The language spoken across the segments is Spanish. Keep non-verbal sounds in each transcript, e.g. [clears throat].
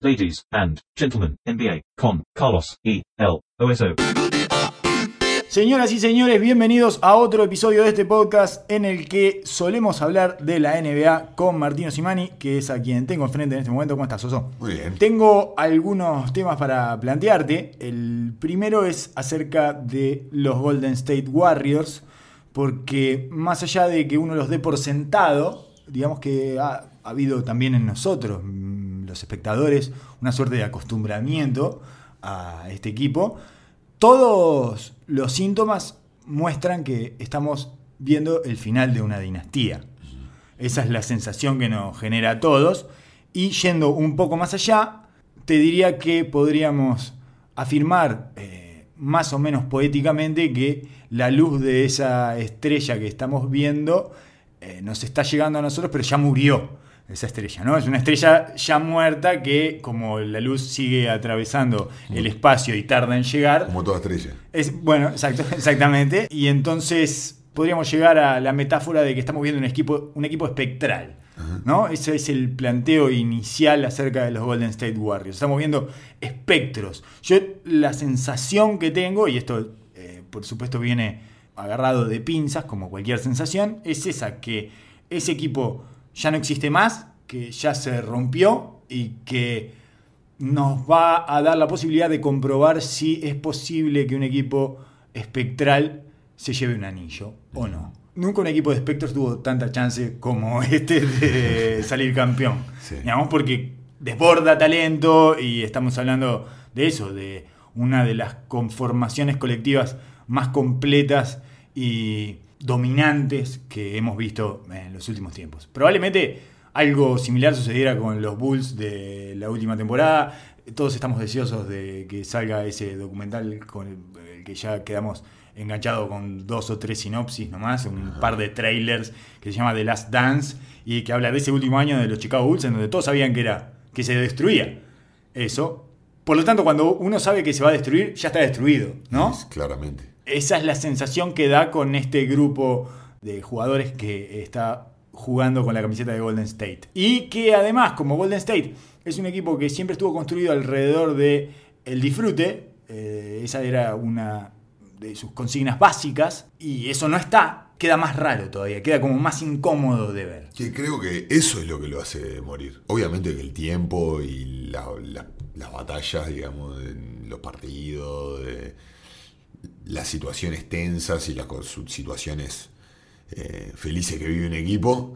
Ladies and gentlemen, NBA con Carlos E. L. OSO. Señoras y señores, bienvenidos a otro episodio de este podcast en el que solemos hablar de la NBA con Martino Simani, que es a quien tengo enfrente en este momento. ¿Cómo estás, Soso? Muy bien. Tengo algunos temas para plantearte. El primero es acerca de los Golden State Warriors, porque más allá de que uno los dé por sentado, digamos que ha, ha habido también en nosotros, los espectadores, una suerte de acostumbramiento a este equipo. Todos los síntomas muestran que estamos viendo el final de una dinastía. Esa es la sensación que nos genera a todos. Y yendo un poco más allá, te diría que podríamos afirmar eh, más o menos poéticamente que la luz de esa estrella que estamos viendo eh, nos está llegando a nosotros, pero ya murió esa estrella, ¿no? Es una estrella ya muerta que, como la luz sigue atravesando el espacio y tarda en llegar, Como toda estrella. es, bueno, exacto, [laughs] exactamente. Y entonces podríamos llegar a la metáfora de que estamos viendo un equipo, un equipo espectral. ¿no? Ese es el planteo inicial acerca de los Golden State Warriors. Estamos viendo espectros. Yo la sensación que tengo, y esto eh, por supuesto viene agarrado de pinzas, como cualquier sensación, es esa que ese equipo ya no existe más, que ya se rompió y que nos va a dar la posibilidad de comprobar si es posible que un equipo espectral se lleve un anillo o no. Nunca un equipo de espectros tuvo tanta chance como [laughs] este de salir campeón. Sí. Digamos, porque desborda talento y estamos hablando de eso, de una de las conformaciones colectivas más completas y dominantes que hemos visto en los últimos tiempos. Probablemente algo similar sucediera con los Bulls de la última temporada. Todos estamos deseosos de que salga ese documental con el, que ya quedamos enganchados con dos o tres sinopsis nomás, un par de trailers que se llama The Last Dance y que habla de ese último año de los Chicago Bulls en donde todos sabían que era que se destruía eso. Por lo tanto, cuando uno sabe que se va a destruir, ya está destruido, ¿no? Es claramente. Esa es la sensación que da con este grupo de jugadores que está jugando con la camiseta de Golden State. Y que además, como Golden State es un equipo que siempre estuvo construido alrededor de el disfrute, eh, esa era una de sus consignas básicas, y eso no está, queda más raro todavía, queda como más incómodo de ver. Que creo que eso es lo que lo hace morir. Obviamente que el tiempo y la- la- las batallas, digamos, en los partidos, de las situaciones tensas y las situaciones eh, felices que vive un equipo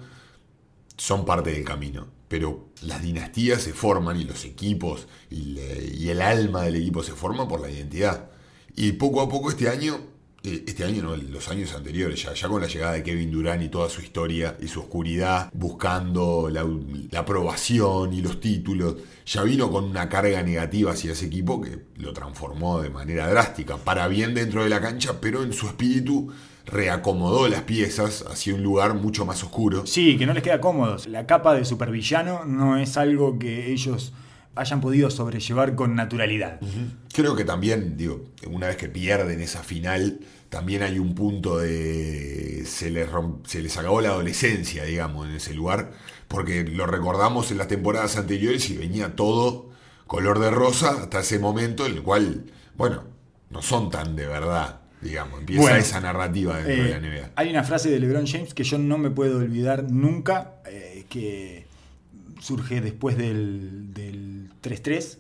son parte del camino. Pero las dinastías se forman y los equipos y, y el alma del equipo se forman por la identidad. Y poco a poco este año, este año no, los años anteriores, ya, ya con la llegada de Kevin Durant y toda su historia y su oscuridad, buscando la, la aprobación y los títulos, ya vino con una carga negativa hacia ese equipo que lo transformó de manera drástica, para bien dentro de la cancha, pero en su espíritu reacomodó las piezas hacia un lugar mucho más oscuro. Sí, que no les queda cómodos. La capa de supervillano no es algo que ellos hayan podido sobrellevar con naturalidad. Creo que también, digo, una vez que pierden esa final, también hay un punto de. Se les, rom- se les acabó la adolescencia, digamos, en ese lugar, porque lo recordamos en las temporadas anteriores y venía todo color de rosa hasta ese momento, en el cual, bueno, no son tan de verdad, digamos, empieza Bueno, esa narrativa dentro Eh, de la NBA. hay una frase de LeBron James que yo no me puedo olvidar nunca, eh, que surge después del, del 3-3,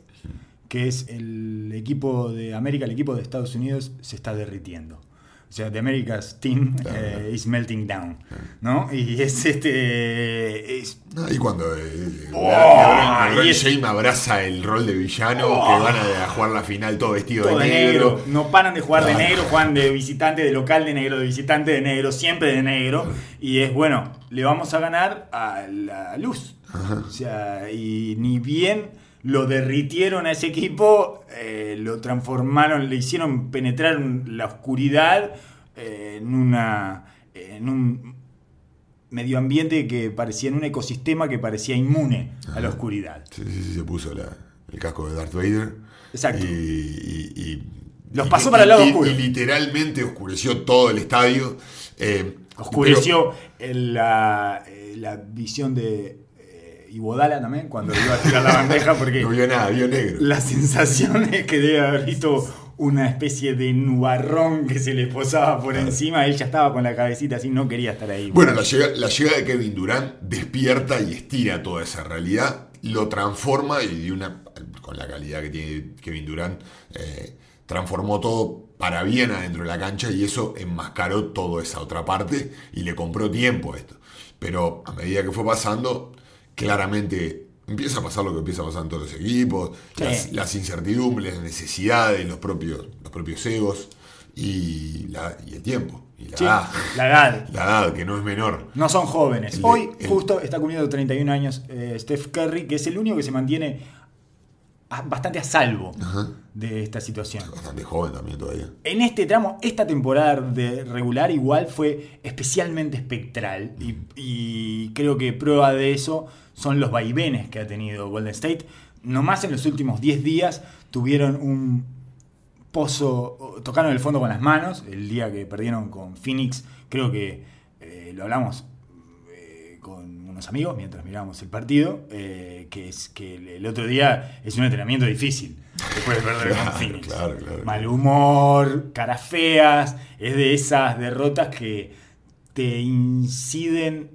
que es el equipo de América, el equipo de Estados Unidos se está derritiendo. O sea, The America's Team eh, is melting down, ¿no? Y es este... es- No, y cuando eh, Oh, LeBron- LeBron y es- James abraza el rol de villano, que van a, a jugar la final todo vestido todo de negro. No paran de jugar de Ah. negro, juegan de visitante, de local de negro, de visitante de negro, siempre de negro. Y es bueno, le vamos a ganar a la luz. O sea, y ni bien lo derritieron a ese equipo, eh, lo transformaron, le hicieron penetrar la oscuridad eh, en una. en un medio ambiente que parecía, en un ecosistema que parecía inmune a la oscuridad. Sí, sí, sí, se puso la- el casco de Darth Vader. Exacto. Y, y- y- Los pasó y- para el lado oscuro. Y literalmente oscureció todo el estadio. Eh, Oscureció la, la visión de eh, Iguodala también, cuando iba a tirar la bandeja, [laughs] porque No vio nada, vio negro. la sensación es que debe haber visto una especie de nubarrón que se le posaba por encima. Él ya estaba con la cabecita así, no quería estar ahí. Bueno, la llegada, la llegada de Kevin Durant despierta y estira toda esa realidad, lo transforma y de una, con la calidad que tiene Kevin Durant, eh, transformó todo para bien adentro de la cancha y eso enmascaró toda esa otra parte y le compró tiempo esto. Pero a medida que fue pasando, claramente empieza a pasar lo que empieza a pasar en todos los equipos, Sí. las, las incertidumbres, las necesidades, los propios, los propios egos y, la- y el tiempo. Y la Sí, edad. la edad. [laughs] La edad, que no es menor. No son jóvenes. El Hoy el- justo está cumpliendo 31 años eh, Steph Curry, que es el único que se mantiene a- bastante a salvo Ajá. de esta situación. Bastante joven también todavía. En este tramo, esta temporada de regular igual fue especialmente espectral y, y creo que prueba de eso son los vaivenes que ha tenido Golden State. Nomás en los últimos 10 días tuvieron un pozo, tocaron el fondo con las manos, el día que perdieron con Phoenix, creo que eh, lo hablamos eh, con unos amigos mientras mirábamos el partido, eh, que es que el- otro día es un entrenamiento difícil. Después de perder Claro, con Phoenix. claro, claro. Mal humor, caras feas, es de esas derrotas que te inciden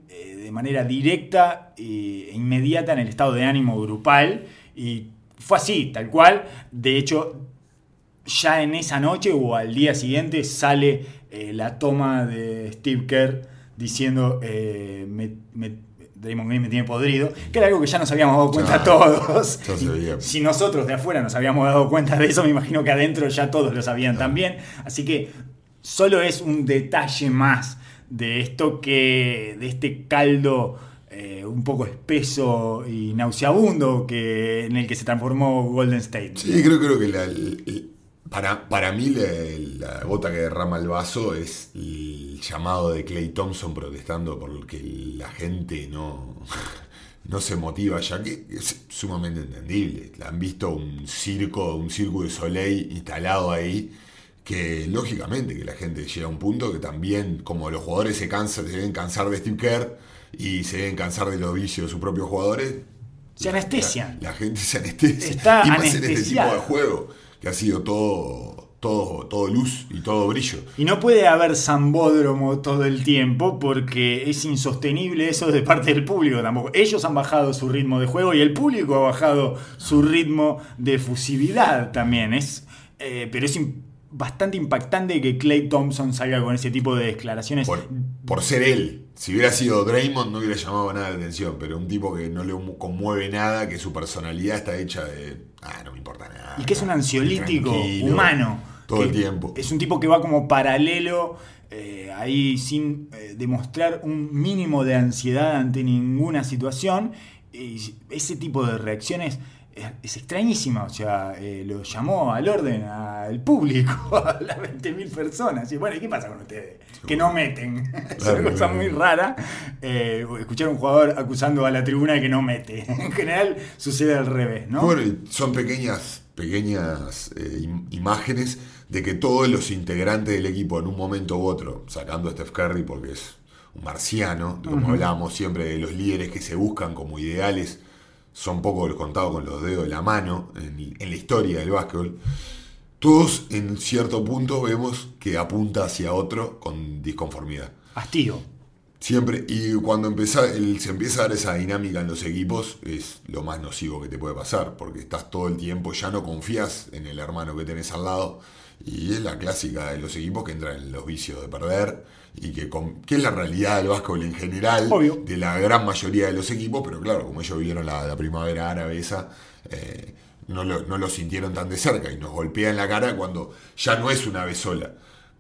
de manera directa e inmediata en el estado de ánimo grupal. Y fue así, tal cual. De hecho, ya en esa noche o al día siguiente sale eh, la toma de Steve Kerr diciendo eh, me, me- Draymond Green me tiene podrido, que era algo que ya nos habíamos dado cuenta todos. Si nosotros de afuera nos habíamos dado cuenta de eso, me imagino que adentro ya todos lo sabían también. Así que solo es un detalle más de esto que. de este caldo eh, un poco espeso y nauseabundo que, en el que se transformó Golden State. Sí, creo, creo que la- para, para mí la, la gota que derrama el vaso es el llamado de Clay Thompson protestando porque la gente no, [laughs] no se motiva, ya que es sumamente entendible. Han visto un circo, un circo de Soleil instalado ahí, que lógicamente que la gente llega a un punto que también, como los jugadores se cansan, se deben cansar de Steve Kerr y se deben cansar de los vicios de sus propios jugadores, Se anestesian. la, la gente se anestesia. Está [laughs] y más en este tipo de juego, que ha sido todo, todo, todo luz y todo brillo. Y no puede haber zambódromo todo el tiempo porque es insostenible eso de parte del público tampoco. Ellos han bajado su ritmo de juego y el público ha bajado su ritmo de efusividad también. Es, eh, pero es bastante impactante que Clay Thompson salga con ese tipo de declaraciones. Por, por ser él. Si hubiera sido Draymond no hubiera llamado nada la atención, pero un tipo que no le conmueve nada, que su personalidad está hecha de, ah, no me importa nada. Y que es un ansiolítico humano. Todo el tiempo. Es un tipo que va como paralelo, eh, ahí sin eh, demostrar un mínimo de ansiedad ante ninguna situación. Y ese tipo de reacciones es, es extrañísima. O sea, eh, lo llamó al orden al público, [laughs] a las 20.000 personas. Y bueno, ¿y qué pasa con ustedes? Que no meten. [laughs] es una cosa muy rara. eh, escuchar a un jugador acusando a la tribuna de que no mete. [laughs] En general sucede al revés, ¿no? Bueno, y son pequeñas, pequeñas eh, im- imágenes de que todos los integrantes del equipo en un momento u otro, sacando a Steph Curry porque es un marciano, como hablábamos siempre de los líderes que se buscan como ideales, son pocos contados con los dedos de la mano en, en la historia del básquetbol. Todos en cierto punto vemos que apunta hacia otro con disconformidad. Hastío. Siempre, y cuando empieza, el- se empieza a dar esa dinámica en los equipos, es lo más nocivo que te puede pasar, porque estás todo el tiempo, ya no confías en el hermano que tenés al lado, y es la clásica de los equipos que entran en los vicios de perder, y que, con- que es la realidad del básquetbol en general, Obvio. de la gran mayoría de los equipos, pero claro, como ellos vieron la, la primavera árabe esa, eh, no, lo, no lo sintieron tan de cerca, y nos golpea en la cara cuando ya no es una vez sola.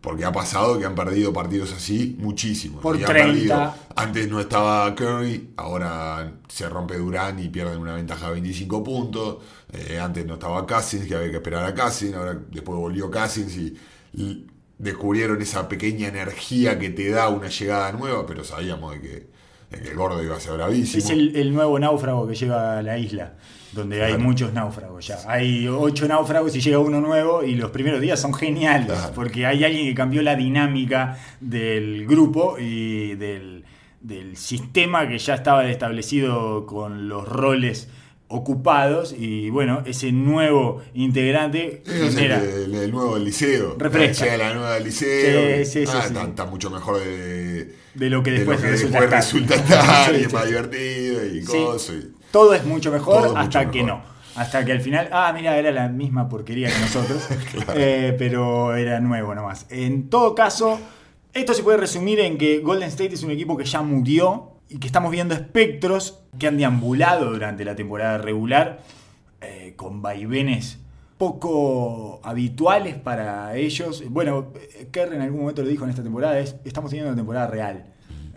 Porque ha pasado que han perdido partidos así muchísimos. Por y han 30. perdido antes no estaba Curry, ahora se rompe Durán y pierden una ventaja de 25 puntos. Eh, antes no estaba Cousins, que había que esperar a Cousins. Ahora después volvió Cousins y, y descubrieron esa pequeña energía que te da una llegada nueva, pero sabíamos de que, de que el gordo iba a ser bravísimo. Es el, el nuevo náufrago que llega a la isla, donde hay Claro. muchos náufragos ya. Hay ocho náufragos y llega uno nuevo y los primeros días son geniales, Claro. porque hay alguien que cambió la dinámica del grupo y del, del sistema que ya estaba establecido con los roles ocupados y bueno, ese nuevo integrante Es genera... el, el nuevo liceo. Refresca. Llega la nueva liceo. Sí, sí, sí, ah, está, está mucho mejor de, De lo que de después lo que resulta después estar. resulta [laughs] estar, y es más divertido y cosas. y- Todo es mucho mejor Todo hasta mucho que mejor. no. Hasta que al final, ah, mira, era la misma porquería que nosotros, [laughs] Eh, pero era nuevo nomás. En todo caso, esto se puede resumir en que Golden State es un equipo que ya murió y que estamos viendo espectros que han deambulado durante la temporada regular eh, con vaivenes poco habituales para ellos. Bueno, eh, Kerr en algún momento lo dijo en esta temporada, es, estamos teniendo una temporada real.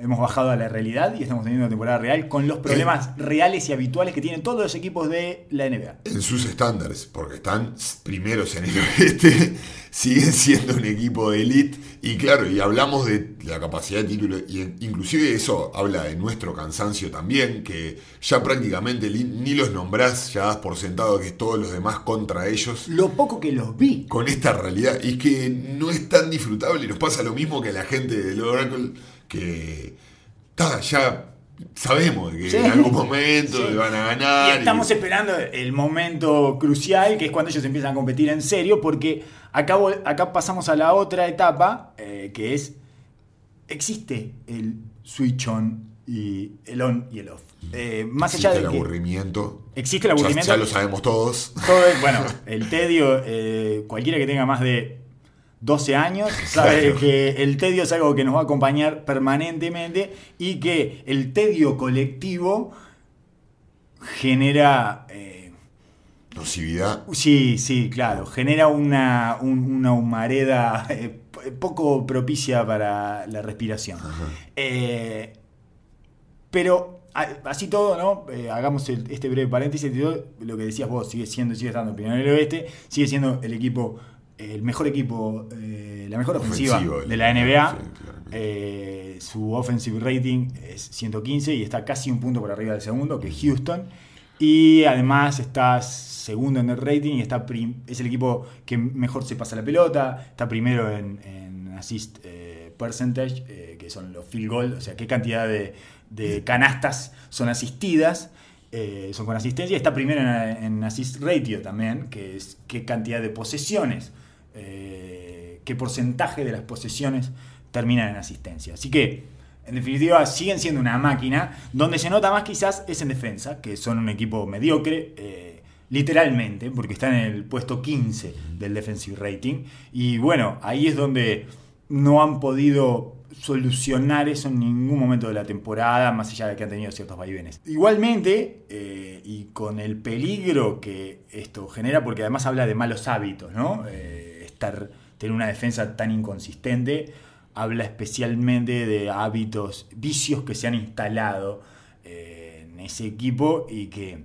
Hemos bajado a la realidad y estamos teniendo una temporada real con los problemas reales y habituales que tienen todos los equipos de la NBA. en sus estándares, porque están primeros en el oeste, [laughs] siguen siendo un equipo de elite y claro, y hablamos de la capacidad de título y inclusive eso habla de nuestro cansancio también, que ya prácticamente ni los nombrás, ya das por sentado que es todos los demás contra ellos. Lo poco que los vi. Con esta realidad, y es que no es tan disfrutable, nos pasa lo mismo que a la gente del Oracle, que ta, ya sabemos que Sí. en algún momento Sí. van a ganar. Y estamos esperando el momento crucial, que es cuando ellos empiezan a competir en serio, porque acá, acá pasamos a la otra etapa, eh, que es, existe el switch on y el on y el off. Eh, más Existe allá de el que aburrimiento. existe el aburrimiento, Ya, lo sabemos todos. todo bueno, el tedio, eh, cualquiera que tenga más de 12 años sabe Claro. que el tedio es algo que nos va a acompañar permanentemente y que el tedio colectivo genera... eh, Nocividad. sí, sí, claro, genera una, un- una humareda eh, poco propicia para la respiración. Eh, pero así todo, ¿no? Eh, hagamos el- este breve paréntesis. Lo que decías vos, sigue siendo, sigue estando primero oeste, sigue siendo el equipo, el mejor equipo, eh, la mejor ofensiva Ofensivo, de la NBA. sí. Eh, su offensive rating es 115 y está casi un punto por arriba del segundo, que es Houston. Y además está segundo en el rating y está es el equipo que mejor se pasa la pelota. Está primero en, en assist eh, percentage, que son los field goal, o sea, qué cantidad de, de canastas son asistidas. son con asistencia. Está primero en, en assist ratio también, que es qué cantidad de posesiones, eh, qué porcentaje de las posesiones terminan en asistencia. Así que, en definitiva, siguen siendo una máquina. Donde se nota más quizás es en defensa, que son un equipo mediocre, eh, literalmente, porque están en el puesto 15 del defensive rating. Y bueno, ahí es donde no han podido solucionar eso en ningún momento de la temporada, más allá de que han tenido ciertos vaivenes. Igualmente, eh, y con el peligro que esto genera, porque además habla de malos hábitos, ¿no? Eh, estar, tener una defensa tan inconsistente, habla especialmente de hábitos, vicios que se han instalado eh, en ese equipo y que,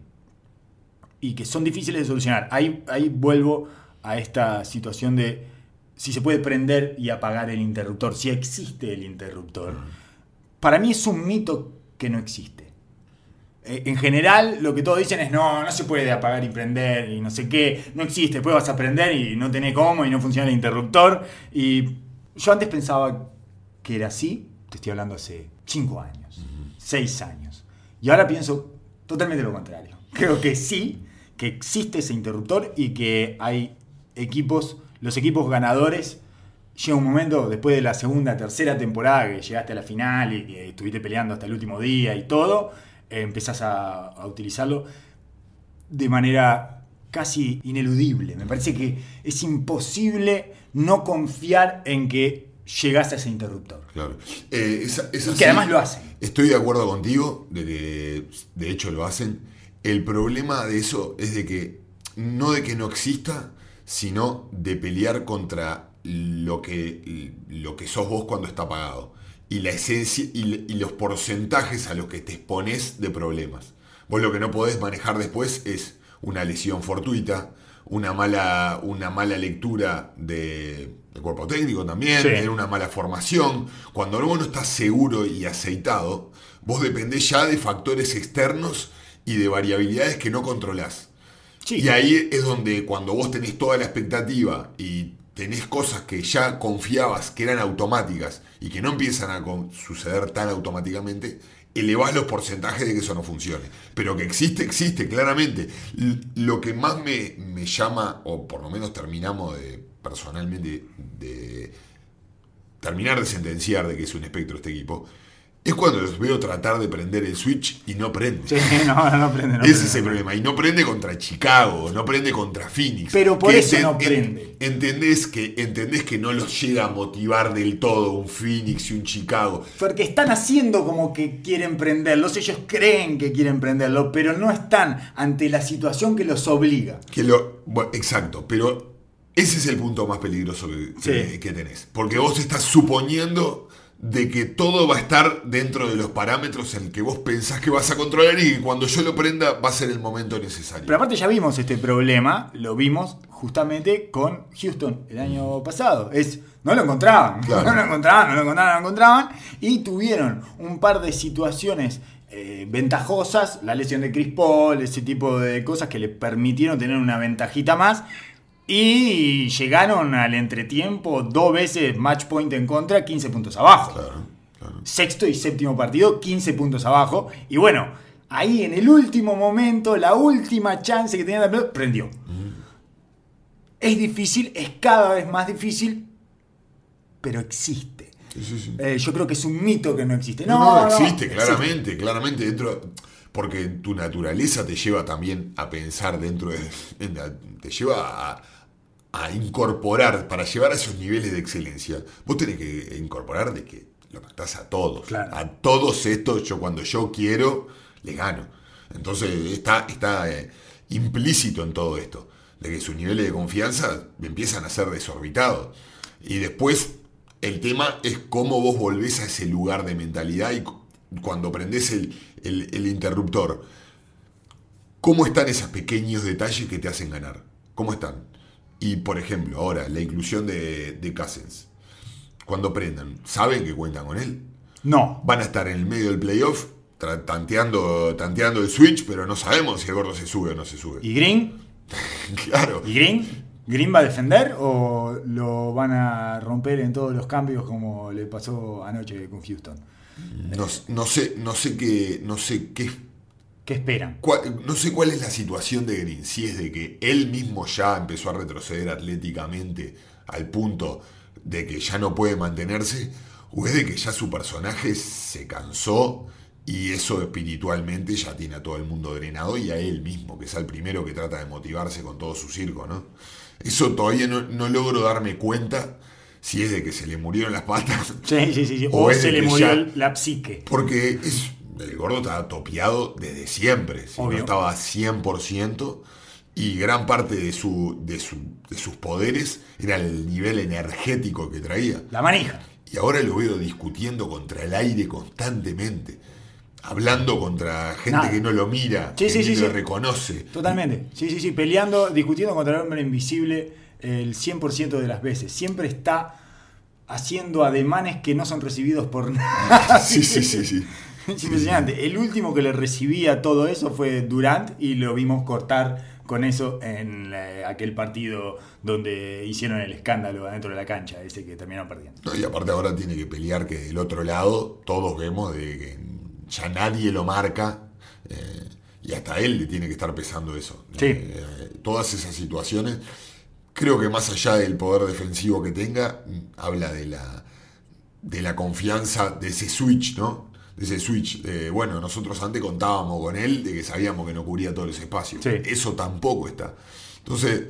y que son difíciles de solucionar. Ahí, ahí vuelvo a esta situación de si se puede prender y apagar el interruptor, si existe el interruptor. Para mí es un mito que no existe. Eh, En general, lo que todos dicen es no, no se puede apagar y prender y no sé qué, no existe, después vas a prender y no tenés cómo y no funciona el interruptor. Y yo antes pensaba que era así, te estoy hablando hace 5 años, 6 años. Y ahora pienso totalmente lo contrario. Creo que sí, que existe ese interruptor y que hay equipos, los equipos ganadores, llega un momento después de la segunda, tercera temporada que llegaste a la final y que estuviste peleando hasta el último día y todo, eh, empezás a, a utilizarlo de manera casi ineludible. Me parece que es imposible no confiar en que llegás a ese interruptor. Claro. Eh, Y que además lo hacen. Estoy de acuerdo contigo de que de hecho lo hacen. El problema de eso es de que no de que no exista, sino de pelear contra lo que, lo que sos vos cuando está apagado. Y la esencia y, y los porcentajes a los que te expones de problemas. Vos lo que no podés manejar después es una lesión fortuita, una mala, una mala lectura de, cuerpo técnico también, Sí. tener una mala formación. Cuando vos no estás seguro y aceitado, vos dependés ya de factores externos y de variabilidades que no controlás. Sí. Y ahí es donde cuando vos tenés toda la expectativa y tenés cosas que ya confiabas que eran automáticas y que no empiezan a suceder tan automáticamente, elevás los porcentajes de que eso no funcione. Pero que existe, existe, claramente. Lo que más me, me llama, o por lo menos terminamos de, personalmente, de terminar de sentenciar de que es un espectro este equipo, es cuando los veo tratar de prender el switch y no prende. Sí, [laughs] no, no prende. no Ese prende, es el no prende. problema. Y no prende contra Chicago, no prende contra Phoenix. Pero por eso no en- prende. entendés, que, entendés que no los llega a motivar del todo un Phoenix y un Chicago. Porque están haciendo como que quieren prenderlos, ellos creen que quieren prenderlo, pero no están ante la situación que los obliga. Que lo, bueno, exacto, pero ese es el punto más peligroso que, que- Sí. que tenés. Porque vos estás suponiendo de que todo va a estar dentro de los parámetros en que vos pensás que vas a controlar y que cuando yo lo prenda va a ser el momento necesario. Pero aparte ya vimos este problema, lo vimos justamente con Houston el año pasado. Es, no lo encontraban, [laughs] Claro. no lo encontraban, no lo encontraban, no lo encontraban. Y tuvieron un par de situaciones eh, ventajosas, la lesión de Chris Paul, ese tipo de cosas que le permitieron tener una ventajita más. Y llegaron al entretiempo dos veces match point en contra, 15 puntos abajo. Claro, claro. Sexto y séptimo partido, 15 puntos abajo. Y bueno, ahí en el último momento, la última chance que tenía la pelota, prendió. Es difícil, es cada vez más difícil, pero existe. Sí, sí, sí. Eh, yo creo que es un mito que no existe. No, No, no, no, existe, claramente, claramente dentro. Porque tu naturaleza te lleva también a pensar dentro de. te lleva a, a incorporar, para llevar a esos niveles de excelencia, vos tenés que incorporar de que lo matás a todos. Claro. A todos estos, yo cuando yo quiero, les gano. Entonces está, está eh, implícito en todo esto, de que sus niveles de confianza empiezan a ser desorbitados. Y después el tema es cómo vos volvés a ese lugar de mentalidad y cu- cuando prendés el, el- el interruptor, ¿cómo están esos pequeños detalles que te hacen ganar? ¿Cómo están? Y por ejemplo, ahora, la inclusión de, de Cousins. Cuando prendan, ¿saben que cuentan con él? No. Van a estar en el medio del playoff tanteando, tanteando el switch, pero no sabemos si el gordo se sube o no se sube. ¿Y Green? [laughs] Claro. ¿Y Green? ¿Green va a defender o lo van a romper en todos los cambios como le pasó anoche con Houston? No, no sé, no sé qué, no sé qué, ¿Qué esperan? no sé cuál es la situación de Green. Si es de que él mismo ya empezó a retroceder atléticamente al punto de que ya no puede mantenerse, o es de que ya su personaje se cansó y eso espiritualmente ya tiene a todo el mundo drenado y a él mismo, que es el primero que trata de motivarse con todo su circo, ¿no? Eso todavía no, no logro darme cuenta si es de que se le murieron las patas Sí, sí, sí. [laughs] O O, se le murió ya- la psique. porque es, el gordo estaba topeado desde siempre. Si no estaba 100%. Y gran parte de, su, de, su- de sus poderes era el nivel energético que traía. La manija. Y ahora lo veo discutiendo contra el aire constantemente. Hablando contra gente Nada. que no lo mira, Sí, que sí, lo reconoce. Totalmente. Sí, sí, sí. Peleando, discutiendo contra el hombre invisible el 100% de las veces. Siempre está haciendo ademanes que no son recibidos por [laughs] nada. Sí, sí, sí, sí. [laughs] Es impresionante. El último que le recibía todo eso fue Durant y lo vimos cortar con eso en eh, aquel partido donde hicieron el escándalo adentro de la cancha, ese que terminaron perdiendo. No, y aparte ahora tiene que pelear que del otro lado todos vemos de que ya nadie lo marca eh, y hasta él le tiene que estar pesando eso. Sí. Eh, todas esas situaciones, creo que más allá del poder defensivo que tenga, mm, habla de la, de la confianza de ese switch, ¿no? Ese switch. bueno, nosotros antes contábamos con él, de que sabíamos que no cubría todos los espacios. Sí. Eso tampoco está. Entonces,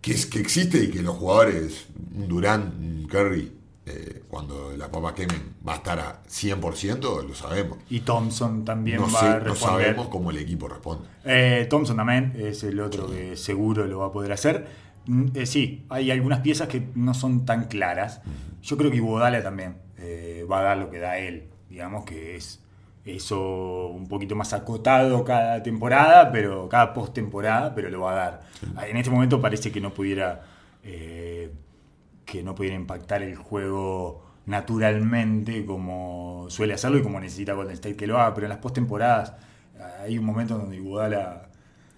que, es, que existe y que los jugadores, un Durant, un Curry, eh, cuando la papa quemen, va a estar a 100%, lo sabemos. Y Thompson también No, va sé, a no responder. sabemos cómo el equipo responde. Eh, Thompson también es el otro que seguro lo va a poder hacer. Mm, eh, sí, hay algunas piezas que no son tan claras. Yo creo que Iguodala también eh, va a dar lo que da él. Digamos que es eso un poquito más acotado cada temporada, pero cada postemporada, pero lo va a dar. En este momento parece que no pudiera eh, que no pudiera impactar el juego naturalmente como suele hacerlo y como necesita Golden State que lo haga, pero en las postemporadas hay un momento donde Iguodala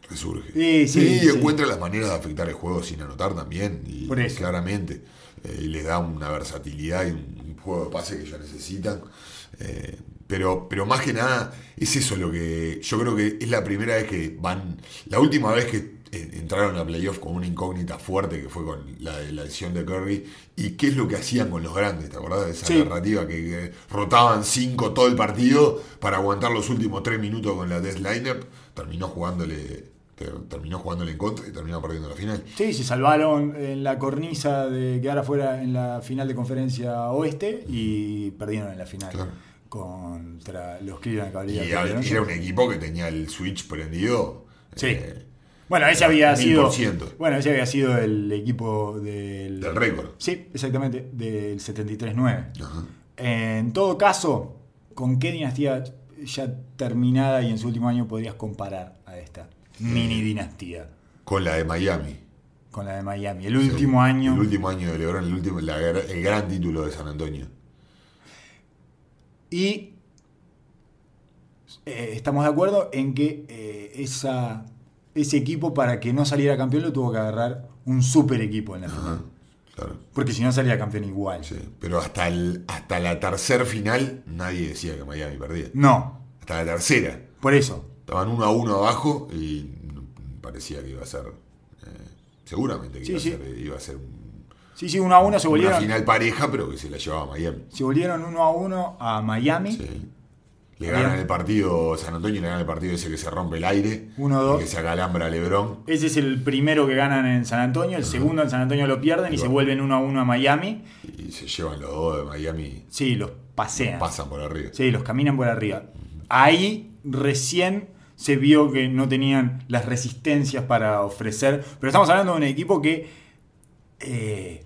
resurge. Sí, sí, y sí. encuentra las maneras de afectar el juego sin anotar también. Y Por eso. claramente. Eh, y le da una versatilidad y un, juego de pase que ellos necesitan. Eh, pero, pero más que nada, es eso lo que. Yo creo que es la primera vez que van. La última vez que eh, entraron a playoff con una incógnita fuerte que fue con la la decisión de Curry. ¿Y qué es lo que hacían con los grandes? ¿Te acordás de esa Sí. narrativa que, que rotaban cinco todo el partido para aguantar los últimos tres minutos con la death lineup? Terminó jugándole. Ter- Terminó jugándole en contra y terminó perdiendo la final. Sí, se salvaron en la cornisa de quedar afuera en la final de conferencia oeste y perdieron en la final Claro. contra los Cleveland Y Cavaliers. era, ¿no? era un equipo que tenía el switch prendido. Sí. eh, Bueno, ese había Mil sido. por ciento. Bueno, ese había sido el equipo del. del récord. Sí, exactamente, del 73-9. Ajá. En todo caso, ¿con qué dinastía ya terminada y en su último año podrías comparar a esta mini dinastía? Con la de Miami. Con la de Miami. El último año. El último año de LeBron, el, último, la el gran título de San Antonio. Y eh, estamos de acuerdo en que eh, esa, ese equipo, para que no saliera campeón, lo tuvo que agarrar un super equipo en la final. Claro. Porque si no salía campeón igual. Sí. Pero hasta, el, hasta la tercer final nadie decía que Miami perdía. No, Hasta la tercera. por eso. Estaban uno a uno abajo y parecía que iba a ser. eh, seguramente que Sí, iba, sí. A ser, iba a ser un- Sí, sí, uno a uno se una volvieron. final pareja, pero que se la llevaba a Miami. Se volvieron uno a uno a Miami. Sí. Le ganan el partido, San Antonio le gana el partido ese que se rompe el aire. 1-2. y Que se acalambra a Lebron. Ese es el primero que ganan en San Antonio. El segundo en San Antonio lo pierden y se vuelven uno a uno a Miami. Y se llevan los dos de Miami. Sí, los pasean. Pasan por arriba. Sí, los caminan por arriba. Ahí recién se vio que no tenían las resistencias para ofrecer. Pero estamos hablando de un equipo que eh,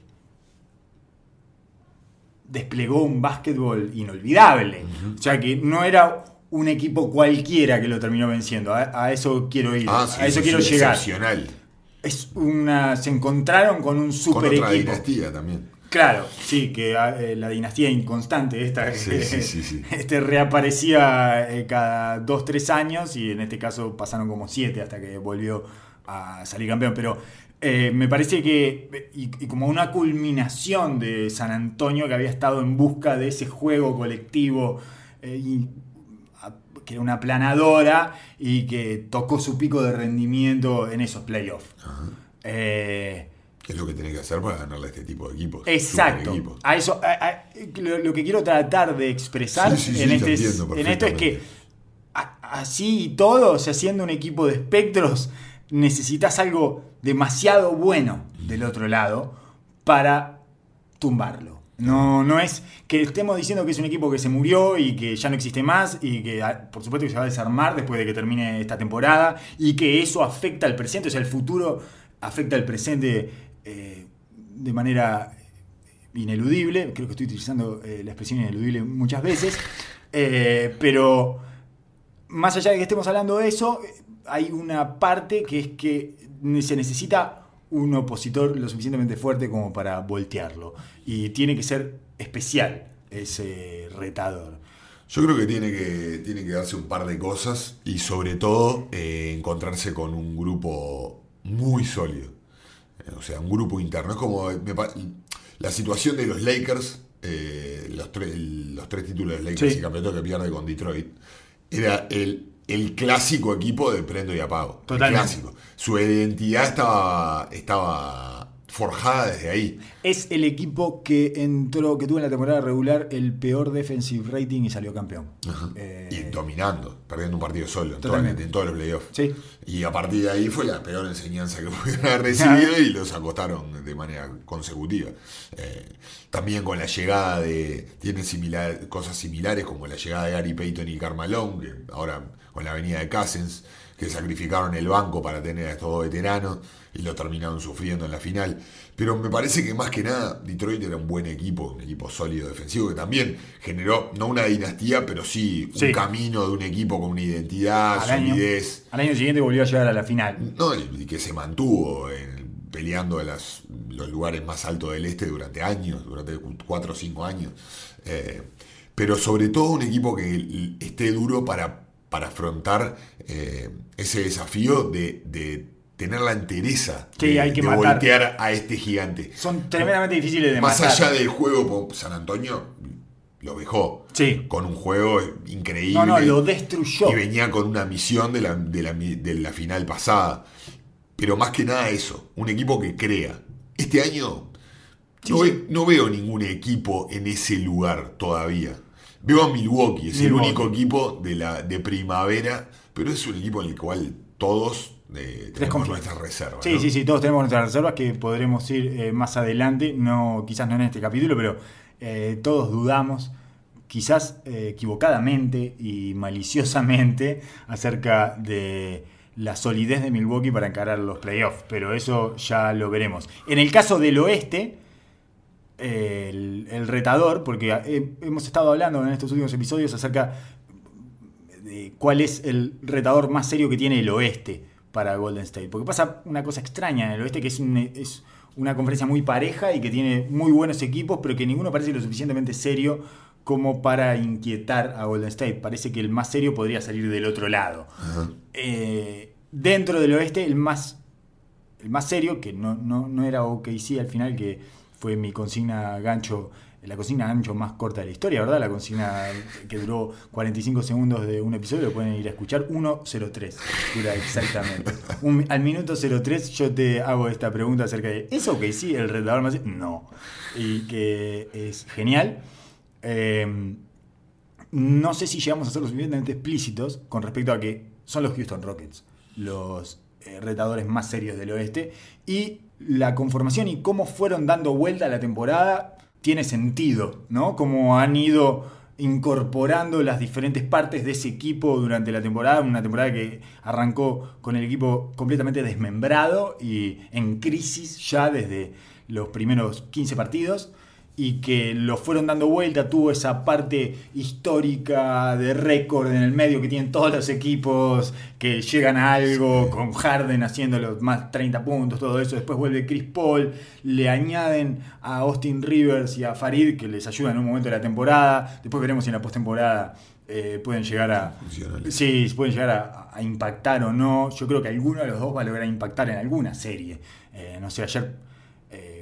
desplegó un básquetbol inolvidable. O sea que no era un equipo cualquiera que lo terminó venciendo. A, a eso quiero ir. Ah, sí, a eso sí, quiero sí, llegar. Es una, se encontraron con un Con super otra equipo. dinastía también. Claro, sí, que eh, la dinastía inconstante esta Sí, que sí, sí, sí. [laughs] Este, reaparecía eh, cada dos, tres años y en este caso pasaron como siete hasta que volvió a salir campeón. Pero eh, me parece que, y, y como una culminación de San Antonio que había estado en busca de ese juego colectivo eh, y, a- que era una planadora y que tocó su pico de rendimiento en esos playoffs. Eh, ¿Qué es lo que tenés que hacer para ganarle a este tipo de equipos? Exacto. A eso, a- a- lo, lo que quiero tratar de expresar Sí, sí, sí, en, te este en esto es que así y todo, o sea, siendo un equipo de espectros, necesitas algo demasiado bueno del otro lado para tumbarlo. No, no es que estemos diciendo que es un equipo que se murió y que ya no existe más y que ah, por supuesto que se va a desarmar después de que termine esta temporada y que eso afecta al presente, o sea, el futuro afecta al presente eh, de manera ineludible, creo que estoy utilizando eh, la expresión ineludible muchas veces, eh, pero más allá de que estemos hablando de eso, hay una parte que es que se necesita un opositor lo suficientemente fuerte como para voltearlo. Y tiene que ser especial ese retador. Yo creo que tiene que, tiene que darse un par de cosas y sobre todo encontrarse con un grupo muy sólido. O sea, un grupo interno. Es como me la situación de los Lakers, eh, los, tres, los tres títulos de Lakers Sí. y campeonato que pierde con Detroit, era el, el clásico equipo de prendo y apago. El clásico. Su identidad estaba, estaba forjada desde ahí. Es el equipo que entró, que tuvo en la temporada regular el peor defensive rating y salió campeón. Eh, Y dominando, perdiendo un partido solo en, en todos los playoffs. Sí. Y a partir de ahí fue la peor enseñanza que [laughs] pudieron haber recibido y los acostaron de manera consecutiva. Eh, también con la llegada de. Tienen similar, cosas similares como la llegada de Gary Payton y Carmalone, que ahora con la venida de Cousins, que sacrificaron el banco para tener a estos dos veteranos y lo terminaron sufriendo en la final. Pero me parece que más que nada Detroit era un buen equipo, un equipo sólido defensivo que también generó, no una dinastía, pero sí un Sí. camino de un equipo con una identidad, al, año, solidez. al año siguiente volvió a llegar a la final. No, y que se mantuvo en- peleando en las- los lugares más altos del este durante años, durante cuatro o cinco años. Eh, pero sobre todo un equipo que esté duro para para afrontar eh, ese desafío de, de tener la entereza Sí, de, hay que de voltear a este gigante. Son tremendamente difíciles de Más matar. allá del juego, San Antonio lo dejó. Sí. Con un juego increíble. No, no, lo destruyó. Y venía con una misión de la, de la, de la final pasada. Pero más que nada eso, un equipo que crea. Este año Sí, no, sí. ve- no veo ningún equipo en ese lugar todavía. Veo a Milwaukee, es Milwaukee. el único equipo de, la, de primavera, pero es un equipo en el cual todos eh, tenemos nuestras reservas. Sí, ¿no? sí, sí, todos tenemos nuestras reservas que podremos ir eh, más adelante, no, quizás no en este capítulo, pero eh, todos dudamos, quizás eh, equivocadamente y maliciosamente, [laughs] acerca de la solidez de Milwaukee para encarar los playoffs, pero eso ya lo veremos. En el caso del oeste, el, el retador, porque hemos estado hablando en estos últimos episodios acerca de cuál es el retador más serio que tiene el oeste para Golden State. Porque pasa una cosa extraña en el oeste, que es, un- es una conferencia muy pareja y que tiene muy buenos equipos, pero que ninguno parece lo suficientemente serio como para inquietar a Golden State. Parece que el más serio podría salir del otro lado. Eh, dentro del oeste, el más, el más serio, que no, no, no era OKC al final, que fue mi consigna gancho, la consigna gancho más corta de la historia, ¿verdad? La consigna que duró 45 segundos de un episodio, lo pueden ir a escuchar, 103, dura exactamente. Al minuto 03 yo te hago esta pregunta acerca de, ¿es OKC el retador más? No. Y que es genial. Eh, no sé si llegamos a ser lo suficientemente explícitos con respecto a que son los Houston Rockets los eh, retadores más serios del oeste y la conformación y cómo fueron dando vuelta a la temporada tiene sentido, ¿no? Cómo han ido incorporando las diferentes partes de ese equipo durante la temporada, una temporada que arrancó con el equipo completamente desmembrado y en crisis ya desde los primeros 15 partidos y que lo fueron dando vuelta, tuvo esa parte histórica de récord en el medio que tienen todos los equipos que llegan a algo, con Harden haciendo los más 30 puntos, todo eso, después vuelve Chris Paul, le añaden a Austin Rivers y a Farid que les ayudan en un momento de la temporada, después veremos si en la postemporada eh, pueden llegar a... Sí, pueden llegar a, a impactar o no. Yo creo que alguno de los dos va a lograr impactar en alguna serie. Eh, no sé, ayer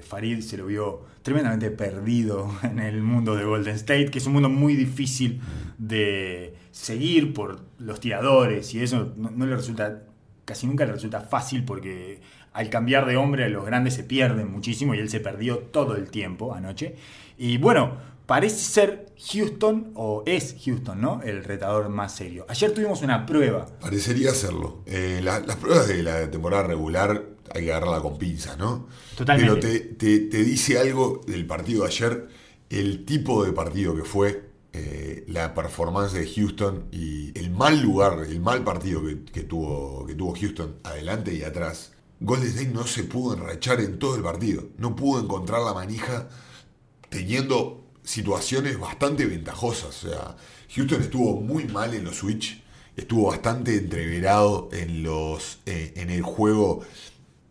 Farid se lo vio tremendamente perdido [laughs] en el mundo de Golden State, que es un mundo muy difícil de seguir por los tiradores y eso no, le resulta, casi nunca le resulta fácil porque al cambiar de hombre los grandes se pierden muchísimo y él se perdió todo el tiempo anoche. Y bueno, parece ser Houston o es Houston, ¿no? El retador más serio. Ayer tuvimos una prueba. Parecería serlo. Eh, la- las pruebas de la temporada regular hay que agarrarla con pinzas, ¿no? Totalmente. Pero te, te- te dice algo del partido de ayer, el tipo de partido que fue, eh, la performance de Houston y el mal lugar, el mal partido que, que tuvo, que tuvo Houston adelante y atrás. Golden State no se pudo enrachar en todo el partido. No pudo encontrar la manija teniendo situaciones bastante ventajosas. O sea, Houston estuvo muy mal en los switch, estuvo bastante entreverado en los eh, en el juego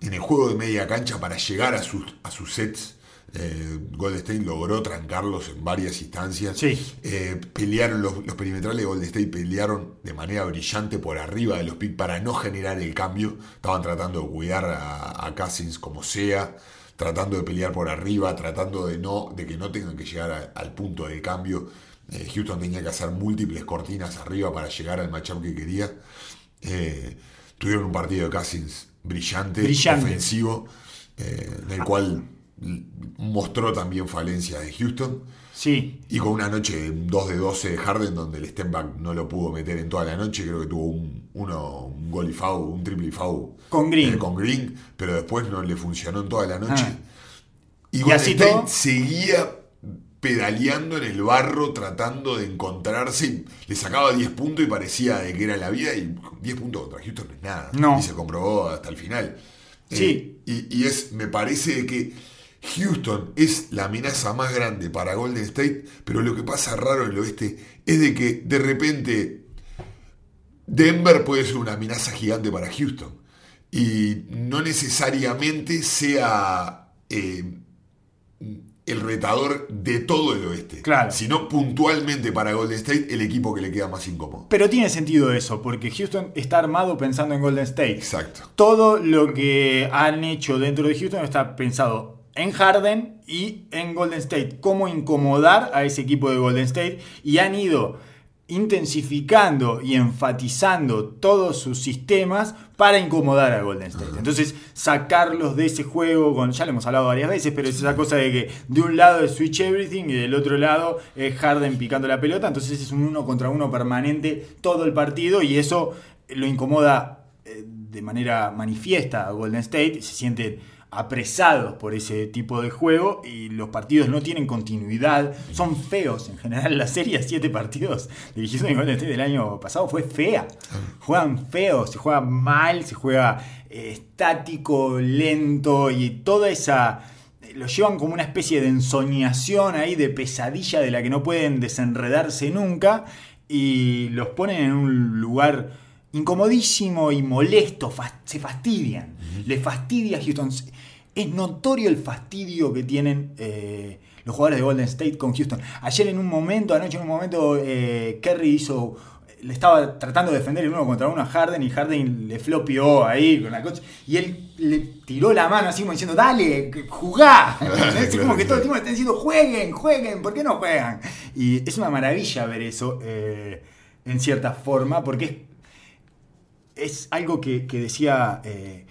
en el juego de media cancha para llegar a sus a sus sets. Eh, Golden State logró trancarlos en varias instancias. Sí. Eh, pelearon los, los perimetrales de Golden State pelearon de manera brillante por arriba de los picks para no generar el cambio. Estaban tratando de cuidar a, a Cousins como sea, tratando de pelear por arriba, tratando de no de que no tengan que llegar a- al punto del cambio. Eh, Houston tenía que hacer múltiples cortinas arriba para llegar al matchup que quería. Eh, tuvieron un partido de Cousins brillante, Brillante. ofensivo, eh, en el cual mostró también falencias de Houston. Sí, Y con una noche de 2 de 12 de Harden, donde el step back no lo pudo meter en toda la noche, creo que tuvo un, uno, un gol y foul, un triple y foul Con Green. eh, con Green, pero después no le funcionó en toda la noche. Ah. Y, Y así State todo- seguía pedaleando en el barro, tratando de encontrarse. Le sacaba 10 puntos y parecía de que era la vida, y 10 puntos contra Houston no es nada. No. Y se comprobó hasta el final. Sí. Eh, y, y es, me parece que Houston es la amenaza más grande para Golden State, pero lo que pasa raro en el oeste es de que de repente Denver puede ser una amenaza gigante para Houston. Y no necesariamente sea eh, el retador de todo el oeste. Claro. Sino puntualmente para Golden State el equipo que le queda más incómodo. Pero tiene sentido eso, porque Houston está armado pensando en Golden State. Exacto. Todo lo que han hecho dentro de Houston está pensado en Harden y en Golden State. Cómo incomodar a ese equipo de Golden State. Y han ido intensificando y enfatizando todos sus sistemas para incomodar a Golden State. Entonces, sacarlos de ese juego, con, ya lo hemos hablado varias veces, pero es esa cosa de que de un lado es switch everything y del otro lado es Harden picando la pelota, entonces es un uno contra uno permanente todo el partido y eso lo incomoda eh, de manera manifiesta a Golden State, se siente apresados por ese tipo de juego y los partidos no tienen continuidad, son feos en general. La serie de siete partidos Golden State del año pasado fue fea. Juegan feos, se juega mal, se juega eh, estático, lento y toda esa lo llevan como una especie de ensoñación ahí, de pesadilla de la que no pueden desenredarse nunca y los ponen en un lugar incomodísimo y molesto, se fastidian. Le fastidia a Houston. Es notorio el fastidio que tienen eh, los jugadores de Golden State con Houston. Ayer en un momento, anoche en un momento, eh, Kerry hizo le estaba tratando de defender el uno contra uno a Harden y Harden le flopió ahí con la coche y él le tiró la mano así como diciendo, dale, jugá. [laughs] es como que todo el tiempo le están diciendo, jueguen, jueguen, ¿por qué no juegan? Y es una maravilla ver eso eh, en cierta forma porque es, algo que, que decía el,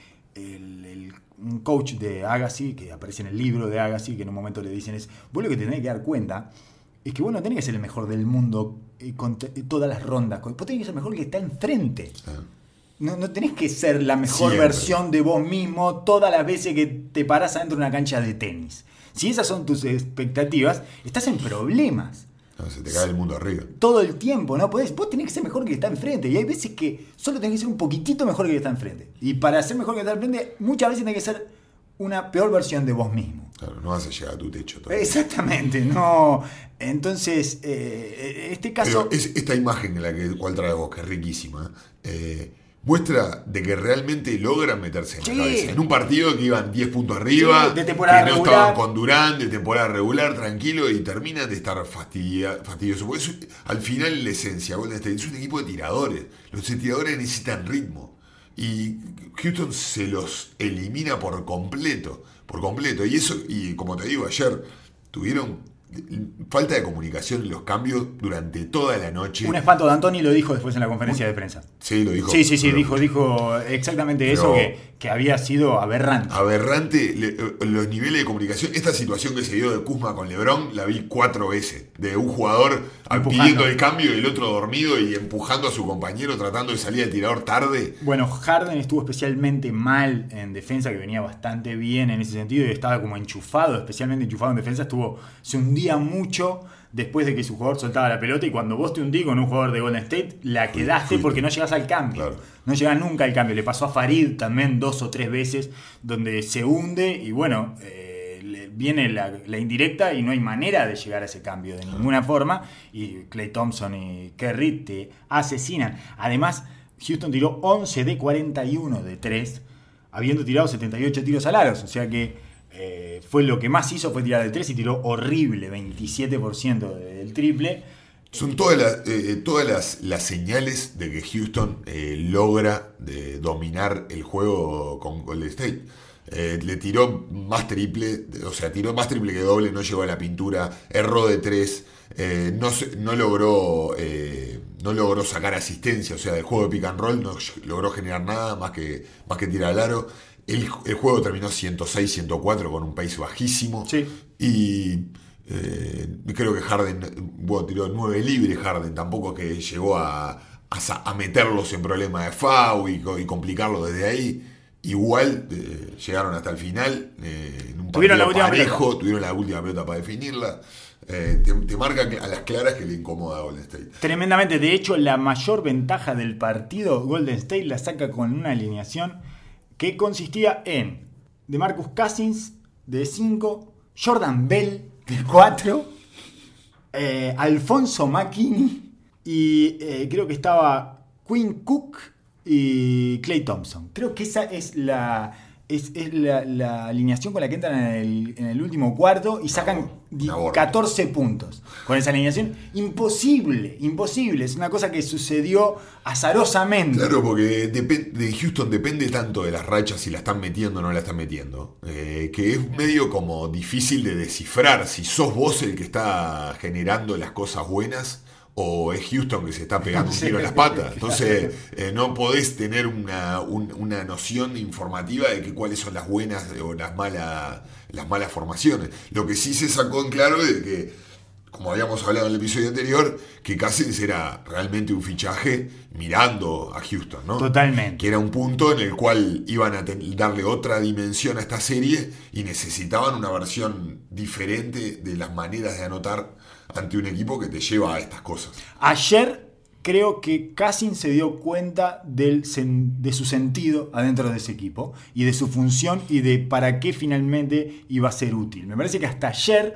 el, un coach de Agassi, que aparece en el libro de Agassi, que en un momento le dicen es, vos lo que tenés que dar cuenta es que vos no tenés que ser el mejor del mundo con todas las rondas, vos tenés que ser el mejor que está enfrente. No, no, tenés que ser la mejor Siempre. versión de vos mismo todas las veces que te parás adentro de una cancha de tenis. Si esas son tus expectativas, estás en problemas. No, se te cae el mundo arriba. Todo el tiempo, ¿no? Podés, vos tenés que ser mejor que el que está enfrente. Y hay veces que solo tenés que ser un poquitito mejor que el que está enfrente. Y para ser mejor que el que está enfrente, muchas veces tenés que ser una peor versión de vos mismo. Claro, no vas a llegar a tu techo todavía. Exactamente, no. Entonces, eh, este caso. Pero es esta imagen en la que cual traes vos, que es riquísima, eh, muestra de que realmente logran meterse en Sí. la cabeza. En un partido que iban 10 puntos arriba, Sí, de temporada que no regular. estaban con Durán, de temporada regular, tranquilo, y terminan de estar fastidia- fastidiosos. Porque es- al final, la esencia, Golden State es un equipo de tiradores. Los tiradores necesitan ritmo. Y Houston se los elimina por completo. Por completo. Y eso, y como te digo, ayer tuvieron falta de comunicación en los cambios durante toda la noche. Un espanto de Antoni lo dijo después en la conferencia de prensa. Sí, lo dijo. Sí, sí, sí, Pero- dijo, dijo exactamente eso, que, que había sido aberrante. Aberrante le- los niveles de comunicación. Esta situación que se dio de Kuzma con Lebron la vi cuatro veces. De un jugador Empujando. pidiendo el cambio y el otro dormido y empujando a su compañero tratando de salir al tirador tarde. Bueno, Harden estuvo especialmente mal en defensa, que venía bastante bien en ese sentido y estaba como enchufado, especialmente enchufado en defensa. Estuvo, se mucho después de que su jugador soltaba la pelota y cuando vos te hundís con un jugador de Golden State, la quedaste porque no llegás al cambio. Claro. No llegás nunca al cambio. Le pasó a Farid también dos o tres veces donde se hunde y bueno, eh, viene la, la indirecta y no hay manera de llegar a ese cambio de ninguna forma. Y Clay Thompson y Kerry te asesinan. Además, Houston tiró 11 de 41 de 3, habiendo tirado 78 tiros al aro. O sea que eh, fue lo que más hizo fue tirar de 3 y tiró horrible, 27% del triple. Son todas las, eh, todas las, las señales de que Houston eh, logra de dominar el juego con Golden State. Eh, le tiró más triple, o sea, tiró más triple que doble, no llegó a la pintura, erró de tres, eh, no, no logró eh, no logró sacar asistencia, o sea, del juego de pick and roll no logró generar nada más que, más que tirar al aro. El, el juego terminó 106-104 con un pace bajísimo. Sí. Y eh, creo que Harden, bueno, tiró 9 libres Harden, tampoco que llegó a, a meterlos en problemas de FAU y, co- y complicarlo desde ahí. Igual eh, llegaron hasta el final, eh, en un Tuvieron la última parejo, tuvieron la última pelota para definirla. Eh, te, te marca a las claras que le incomoda a Golden State. Tremendamente, de hecho, la mayor ventaja del partido, Golden State la saca con una alineación que consistía en de Marcus Cousins de 5, Jordan Bell de 4, eh, Alfonso McKinney y eh, creo que estaba Quinn Cook y Clay Thompson. Creo que esa es la, es, es la, la alineación con la que entran en el, en el último cuarto y sacan una borda. 14 puntos. Con esa alineación, imposible, imposible. Es una cosa que sucedió azarosamente. Claro, porque depen- de Houston depende tanto de las rachas si la están metiendo o no la están metiendo, eh, que es medio como difícil de descifrar si sos vos el que está generando las cosas buenas o es Houston que se está pegando un tiro en las patas. Entonces eh, no podés tener una, un- una noción informativa de que cuáles son las buenas o las malas, las malas formaciones. Lo que sí se sacó en claro es de que como habíamos hablado en el episodio anterior, que Cousins era realmente un fichaje mirando a Houston, ¿no? Totalmente. Que era un punto en el cual iban a darle otra dimensión a esta serie y necesitaban una versión diferente de las maneras de anotar ante un equipo que te lleva a estas cosas. Ayer creo que Cassin se dio cuenta del sen- de su sentido adentro de ese equipo y de su función y de para qué finalmente iba a ser útil. Me parece que hasta ayer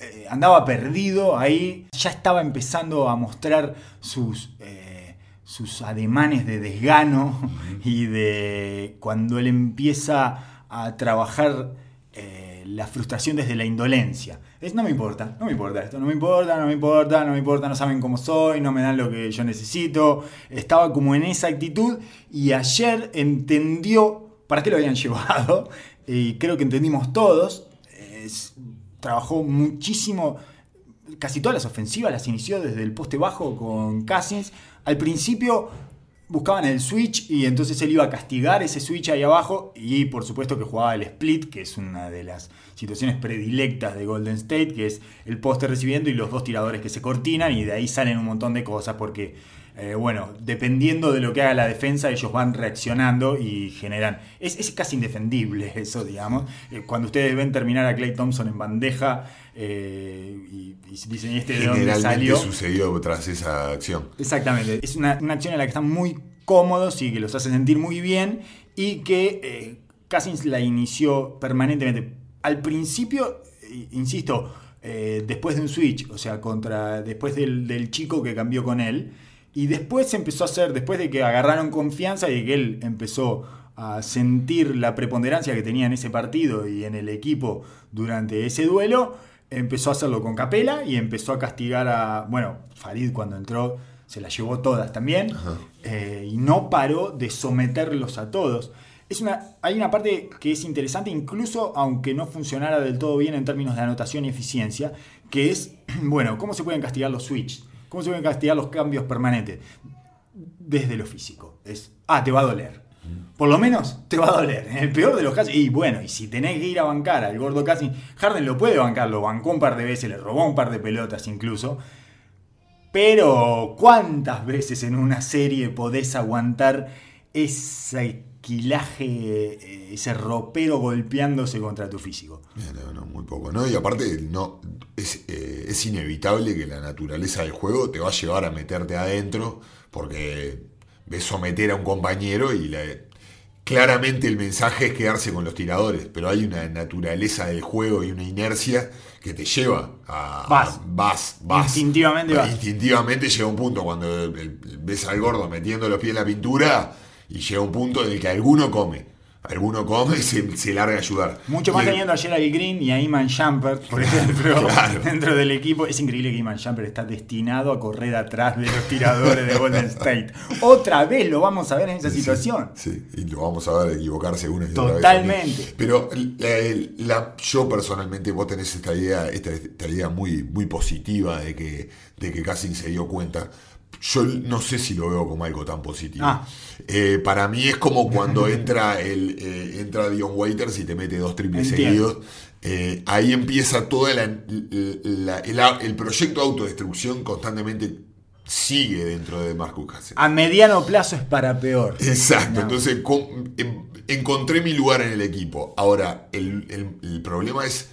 eh, andaba perdido ahí, ya estaba empezando a mostrar sus, eh, sus ademanes de desgano y de cuando él empieza a trabajar eh, la frustración desde la indolencia. Es, no me importa, no me importa esto, no me importa, no me importa, no me importa, no saben cómo soy, no me dan lo que yo necesito. Estaba como en esa actitud y ayer entendió para qué lo habían [laughs] llevado y creo que entendimos todos. Es- trabajó muchísimo, casi todas las ofensivas las inició desde el poste bajo con Cousins. Al principio buscaban el switch y entonces él iba a castigar ese switch ahí abajo y por supuesto que jugaba el split, que es una de las situaciones predilectas de Golden State, que es el poste recibiendo y los dos tiradores que se cortinan y de ahí salen un montón de cosas porque, eh, bueno, dependiendo de lo que haga la defensa, ellos van reaccionando y generan... Es, es casi indefendible [laughs] eso, digamos. Eh, cuando ustedes ven terminar a Clay Thompson en bandeja eh, y, y dicen, ¿y este de dónde salió? sucedió tras esa acción. Exactamente. Es una, una acción en la que están muy cómodos y que los hace sentir muy bien y que eh, Cousins la inició permanentemente. Al principio, insisto, después de un switch, o sea, contra después del, del chico que cambió con él, y después empezó a hacer, después de que agarraron confianza y que él empezó a sentir la preponderancia que tenía en ese partido y en el equipo durante ese duelo, empezó a hacerlo con Capela y empezó a castigar a, bueno, Farid cuando entró se las llevó todas también, eh, y no paró de someterlos a todos. Es una, hay una parte que es interesante, incluso aunque no funcionara del todo bien en términos de anotación y eficiencia, que es, [clears throat] bueno, cómo se pueden castigar los switches, cómo se pueden castigar los cambios permanentes, desde lo físico. Es, ah, te va a doler. Por lo menos te va a doler. En el peor de los casos. Y bueno, y si tenés que ir a bancar al gordo casi. Harden lo puede bancar, lo bancó un par de veces, le robó un par de pelotas incluso. Pero, ¿cuántas veces en una serie podés aguantar ese quilaje, eh, ese ropero golpeándose contra tu físico? No, no, muy poco, ¿no? Y aparte, no, es, eh, es inevitable que la naturaleza del juego te va a llevar a meterte adentro, porque ves someter a un compañero y la- claramente el mensaje es quedarse con los tiradores, pero hay una naturaleza del juego y una inercia que te lleva a... Vas. vas, vas. Instintivamente vas. Instintivamente llega un punto cuando ves al gordo metiendo los pies en la pintura y llega un punto en el que alguno come. Alguno come y se, se larga a ayudar. Mucho más Y el- teniendo a Gerald Green y a Iman Shumpert, por ejemplo, [laughs] Claro. dentro del equipo. Es increíble que Iman Shumpert está destinado a correr atrás de los tiradores de Golden [laughs] State. Otra vez lo vamos a ver en esa situación. Sí, y lo vamos a ver equivocarse una y otra vez. Totalmente. Pero la- la- yo personalmente, vos tenés esta idea, esta, esta idea muy, muy positiva de que, de que Cassin se dio cuenta. Yo no sé si lo veo como algo tan positivo. Ah. Eh, para mí es como cuando entra el eh, entra Dion Waiters y te mete dos triples Entiendo. seguidos. Eh, ahí empieza todo el, proyecto de autodestrucción constantemente sigue dentro de Marcus Cousins. A mediano plazo es para peor. Exacto, No. entonces encontré mi lugar en el equipo. Ahora, el, el- el problema es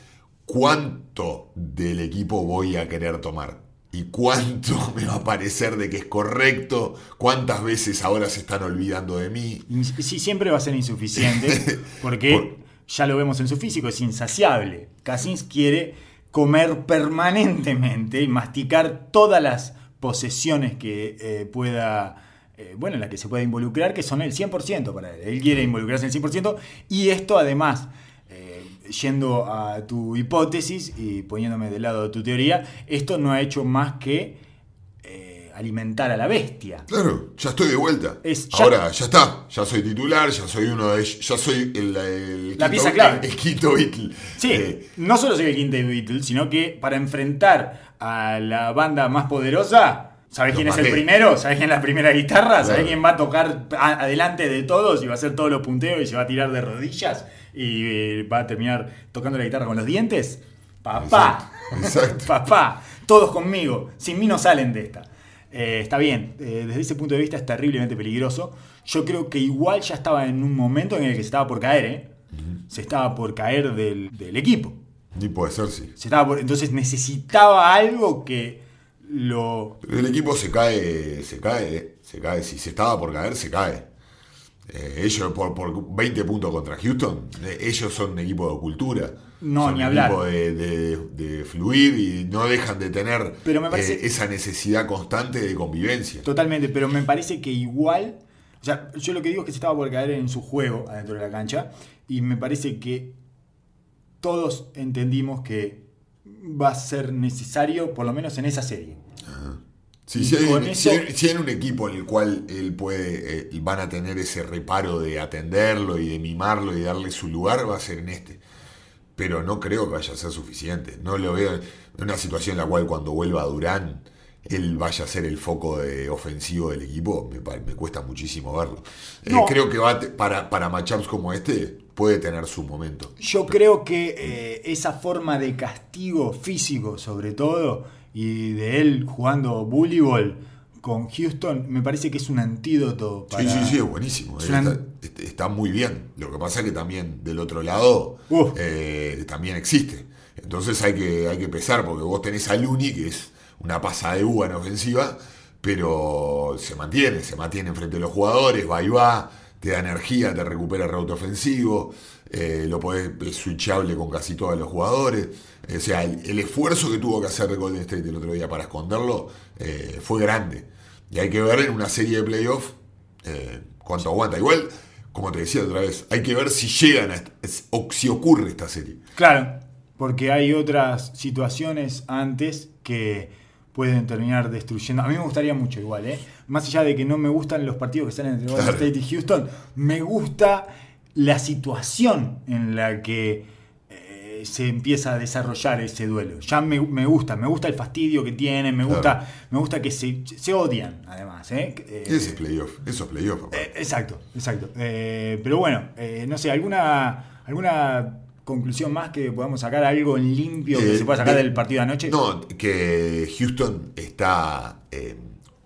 cuánto del equipo voy a querer tomar y cuánto [laughs] me va a parecer de que es correcto, cuántas veces ahora se están olvidando de mí. Sí, siempre va a ser insuficiente, [laughs] porque ya lo vemos en su físico, es insaciable. Cousins quiere comer permanentemente y masticar todas las posesiones que eh, pueda eh, bueno, en la que se puede involucrar, que son el 100% para él. Él quiere involucrarse en el 100%. Y esto además, yendo a tu hipótesis y poniéndome del lado de tu teoría, esto no ha hecho más que eh, alimentar a la bestia. Claro, ya estoy de vuelta. Es- ya- Ahora, ya está. Ya soy titular, ya soy uno de. Ya soy el, el La quinto- pieza clave. El, quinto Beatle. Sí, Eh, no solo soy el quinto Beatle, sino que para enfrentar a la banda más poderosa, ¿sabes quién es el primero? ¿Sabes quién es la primera guitarra? ¿Sabes Claro. quién va a tocar adelante de todos y va a hacer todos los punteos y se va a tirar de rodillas y eh, va a terminar tocando la guitarra con los dientes? Papá, Exacto, exacto. [laughs] papá, todos conmigo, sin mí no salen de esta. Eh, está bien, eh, desde ese punto de vista es terriblemente peligroso. Yo creo que igual ya estaba en un momento en el que se estaba por caer, ¿eh? Se estaba por caer del, del equipo. Ni puede ser, sí. Se estaba por- entonces necesitaba algo que lo... Pero el equipo se cae, se cae, se cae. Si se estaba por caer, se cae. Eh, ellos por, por 20 puntos contra Houston, eh, ellos son un equipo de cultura. No, son ni un hablar. equipo de, de- de fluir y no dejan de tener Pero me parece- eh, esa necesidad constante de convivencia. Totalmente, pero me parece que igual... O sea, yo lo que digo es que se estaba por caer en su juego adentro de la cancha y me parece que todos entendimos que va a ser necesario, por lo menos en esa serie. Sí, si, hay, un- eso- si hay- un equipo en el cual él puede, eh, van a tener ese reparo de atenderlo y de mimarlo y darle su lugar, va a ser en este. Pero no creo que vaya a ser suficiente. No lo veo en una situación en la cual cuando vuelva Durán, él vaya a ser el foco de ofensivo del equipo. Me, me cuesta muchísimo verlo. Eh, No. creo que va para, para matchups como este puede tener su momento. Yo creo que eh, esa forma de castigo físico, sobre todo, y de él jugando voleibol con Houston, me parece que es un antídoto para. Sí, sí, sí, es buenísimo. Es eh, una- Está, est- está muy bien. Lo que pasa es que también del otro lado eh, también existe. Entonces hay que, hay que pesar, porque vos tenés a Luni, que es una pasada de uva en ofensiva, pero se mantiene, se mantiene enfrente de los jugadores, va y va, te da energía, te recupera el rebote ofensivo, eh, lo podés, es switchable con casi todos los jugadores. O sea, el, el esfuerzo que tuvo que hacer Golden State el otro día para esconderlo eh, fue grande. Y hay que ver en una serie de playoffs eh, cuánto aguanta. Igual, como te decía otra vez, hay que ver si llegan a o si ocurre esta serie. Claro, porque hay otras situaciones antes que pueden terminar destruyendo. A mí me gustaría mucho igual, ¿eh? Más allá de que no me gustan los partidos que salen entre Golden Claro. State y Houston, me gusta la situación en la que eh, se empieza a desarrollar ese duelo. Ya me, me gusta, me gusta el fastidio que tienen, me gusta, me gusta que se, se odian, además, ¿eh? Eh, Ese es playoff, eso es playoff. papá. eh, exacto, exacto. Pero bueno, no sé, ¿alguna, ¿alguna conclusión más que podamos sacar? ¿Algo en limpio que se pueda sacar de- del partido de anoche? No, que Houston está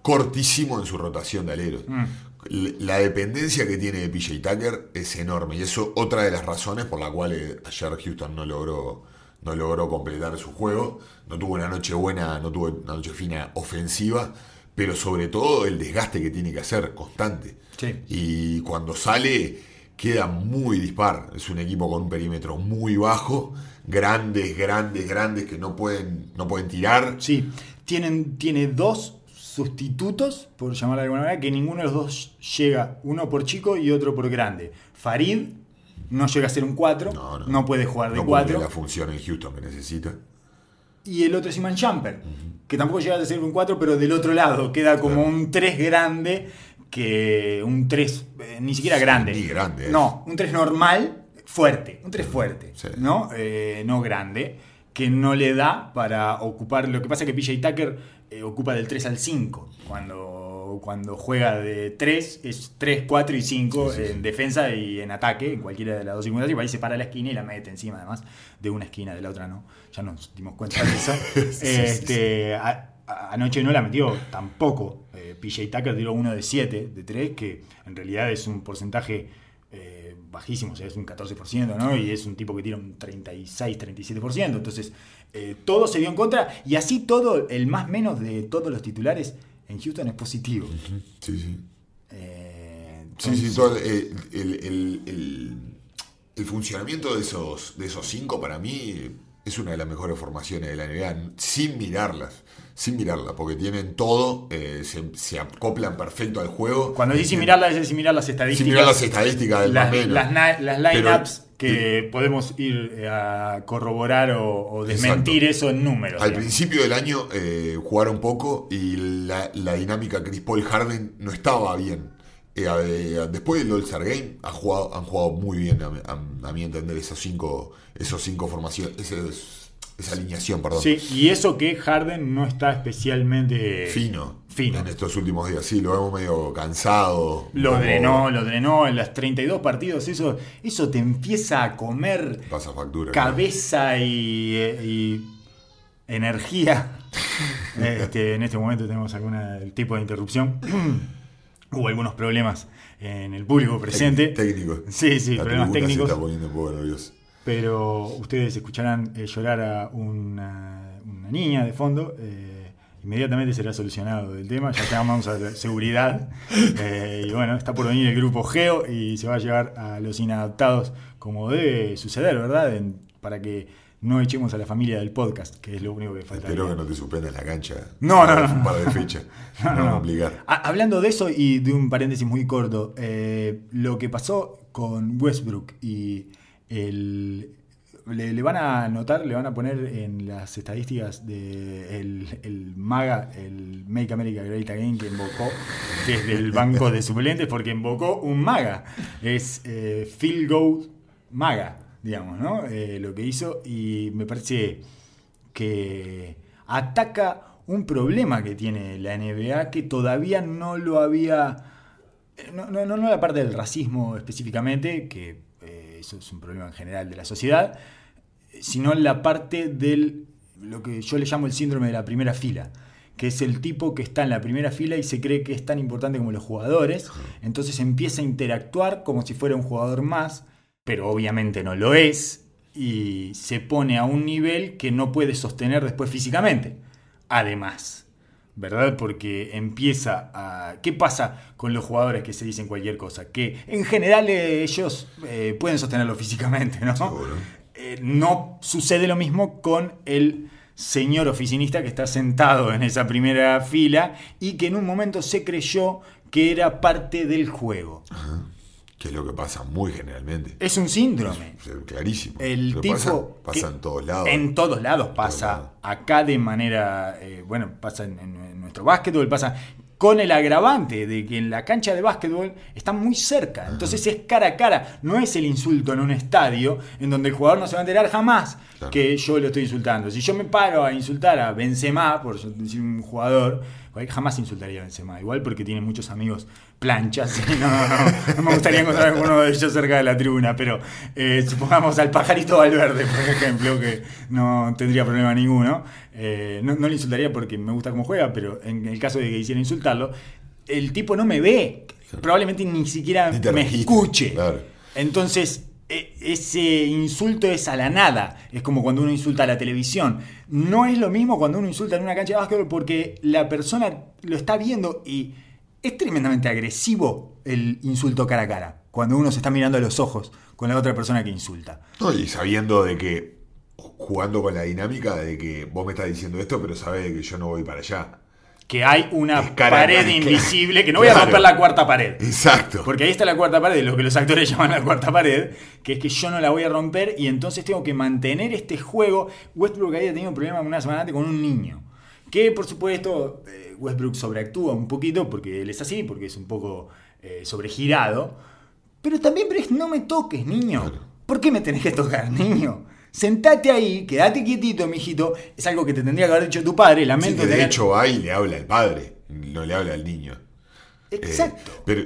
cortísimo en su rotación de aleros. Mm. La dependencia que tiene de PJ Tucker es enorme y eso otra de las razones por la cual eh, ayer Houston no logró no logró completar su juego, no tuvo una noche buena, no tuvo una noche fina ofensiva, pero sobre todo el desgaste que tiene que hacer constante. Sí. Y cuando sale queda muy dispar. Es un equipo con un perímetro muy bajo, grandes, grandes, grandes que no pueden, no pueden tirar. Sí, tienen, tiene dos sustitutos, por llamarlo de alguna manera, que ninguno de los dos llega, uno por chico y otro por grande. Farid no llega a ser un 4, No, no, no. puede jugar de no cumple 4. la función en Houston que necesita. Y el otro es Iman Jumper, que tampoco llega a ser un 4, pero del otro lado queda como Claro. un 3 grande, que un 3 eh, ni siquiera Sí, grande. ni grande. No, un 3 normal, fuerte, un 3 fuerte, Sí. ¿no? Eh, no grande, que no le da para ocupar. Lo que pasa es que PJ Tucker eh, ocupa del 3 al 5. Cuando, cuando juega de 3 es 3, 4 y 5 Sí, sí, en sí. defensa y en ataque, en cualquiera de las dos circunstancias. Y ahí se para la esquina y la mete encima, además, de una esquina, de la otra no. Ya nos dimos cuenta de eso. [laughs] Este, a- a- anoche no la metió tampoco. Eh, PJ Tucker tiró uno de 7, de 3, que en realidad es un porcentaje eh, bajísimo, o sea, es un 14%, ¿no? Y es un tipo que tira un 36, 37%. Entonces, eh, todo se dio en contra y así todo, el más menos de todos los titulares en Houston es positivo. Sí, sí. Eh, Sí, sí, todo el- el- el- el funcionamiento de esos, de esos cinco para mí es una de las mejores formaciones de la NBA, sin mirarlas, sin mirarla, porque tienen todo, eh, se, se acoplan perfecto al juego. Cuando dices mirarlas, es mirar las estadísticas. Sin mirar las estadísticas del las, lineups que podemos ir eh, a corroborar o, o desmentir eso en números. Al digamos. principio del año eh, jugaron poco y la, la dinámica Chris Paul Harden no estaba bien. Eh, eh, después del All-Star Game ha jugado, han jugado muy bien, a, a- a mi entender, esos cinco, esos cinco formaciones, esos- esa alineación, perdón. Sí, y eso que Harden no está especialmente Fino, Fino. en estos últimos días. Sí, lo vemos medio cansado. Lo drenó, lo drenó en las 32 partidos. Eso, eso te empieza a comer Pasa factura. cabeza y, eh, y energía. [laughs] Este, en este momento tenemos algún tipo de interrupción. Hubo algunos problemas en el público presente. Tec- Técnico. Sí, sí, La problemas técnicos. Se está poniendo un poco nervioso. Pero ustedes escucharán eh, llorar a una, una niña de fondo. eh, inmediatamente será solucionado el tema. Ya llamamos a seguridad. [laughs] eh, y bueno, está por venir el grupo Geo y se va a llevar a los inadaptados como debe suceder, ¿verdad? En- para que no echemos a la familia del podcast, que es lo único que falta. Espero que no te suspendas la cancha. No, no, no. Un par de fechas. [laughs] No, No, no. Ah, hablando de eso y de un paréntesis muy corto, eh, lo que pasó con Westbrook y el... Le, le van a anotar, le van a poner en las estadísticas de el, el MAGA, el Make America Great Again, que invocó desde el banco de suplentes, porque invocó un MAGA. Es eh, Field Goal MAGA, digamos, ¿no? Eh, lo que hizo y me parece que ataca un problema que tiene la NBA que todavía no lo había. No, no, no la parte del racismo específicamente, que eh, eso es un problema en general de la sociedad, sino la parte del lo que yo le llamo el síndrome de la primera fila, que es el tipo que está en la primera fila y se cree que es tan importante como los jugadores, entonces empieza a interactuar como si fuera un jugador más, pero obviamente no lo es, y se pone a un nivel que no puede sostener después físicamente. Además, ¿verdad? Porque empieza a... ¿Qué pasa con los jugadores que se dicen cualquier cosa? Que en general eh, ellos eh, pueden sostenerlo físicamente, ¿no? Eh, no sucede lo mismo con el señor oficinista que está sentado en esa primera fila y que en un momento se creyó que era parte del juego. Ajá. Que es lo que pasa muy generalmente. Es un síndrome. Clarísimo. El tipo. Pasa, pasa en todos lados. En todos lados pasa. lados. Acá de manera. eh, bueno, pasa en, nuestro básquetbol, pasa con el agravante de que en la cancha de básquetbol están muy cerca. Entonces es cara a cara. No es el insulto en un estadio en donde el jugador no se va a enterar jamás Claro. que yo lo estoy insultando. Si yo me paro a insultar a Benzema, por decir un jugador, jamás insultaría a Benzema. Igual porque tiene muchos amigos planchas no, no, no me gustaría encontrar alguno de ellos cerca de la tribuna. Pero eh, supongamos al pajarito Valverde, por ejemplo, que no tendría problema ninguno. Eh, no, no le insultaría porque me gusta cómo juega, pero en el caso de que quisiera insultarlo, el tipo no me ve. Probablemente ni siquiera Ni me escuche. claro. Entonces, e- ese insulto es a la nada. Es como cuando uno insulta a la televisión. No es lo mismo cuando uno insulta en una cancha de básquetbol porque la persona lo está viendo y es tremendamente agresivo el insulto cara a cara. Cuando uno se está mirando a los ojos con la otra persona que insulta. No, y sabiendo de que, jugando con la dinámica de que vos me estás diciendo esto, pero sabes de que yo no voy para allá. Que hay una cara pared cara. invisible que no [laughs] voy a romper la cuarta pared. Exacto. Porque ahí está la cuarta pared, lo que los actores [laughs] llaman la cuarta pared, que es que yo no la voy a romper y entonces tengo que mantener este juego. Westbrook había tenido un problema una semana antes con un niño. Que por supuesto eh, Westbrook sobreactúa un poquito porque él es así, porque es un poco eh, sobregirado. Pero también, no me toques, niño. Claro. ¿Por qué me tenés que tocar, [laughs] niño? Sentate ahí, quédate quietito, mijito. Es algo que te tendría que haber dicho tu padre. Sí, Lamento que de hecho y le habla al padre, no le habla al niño. Eh, Exacto. pero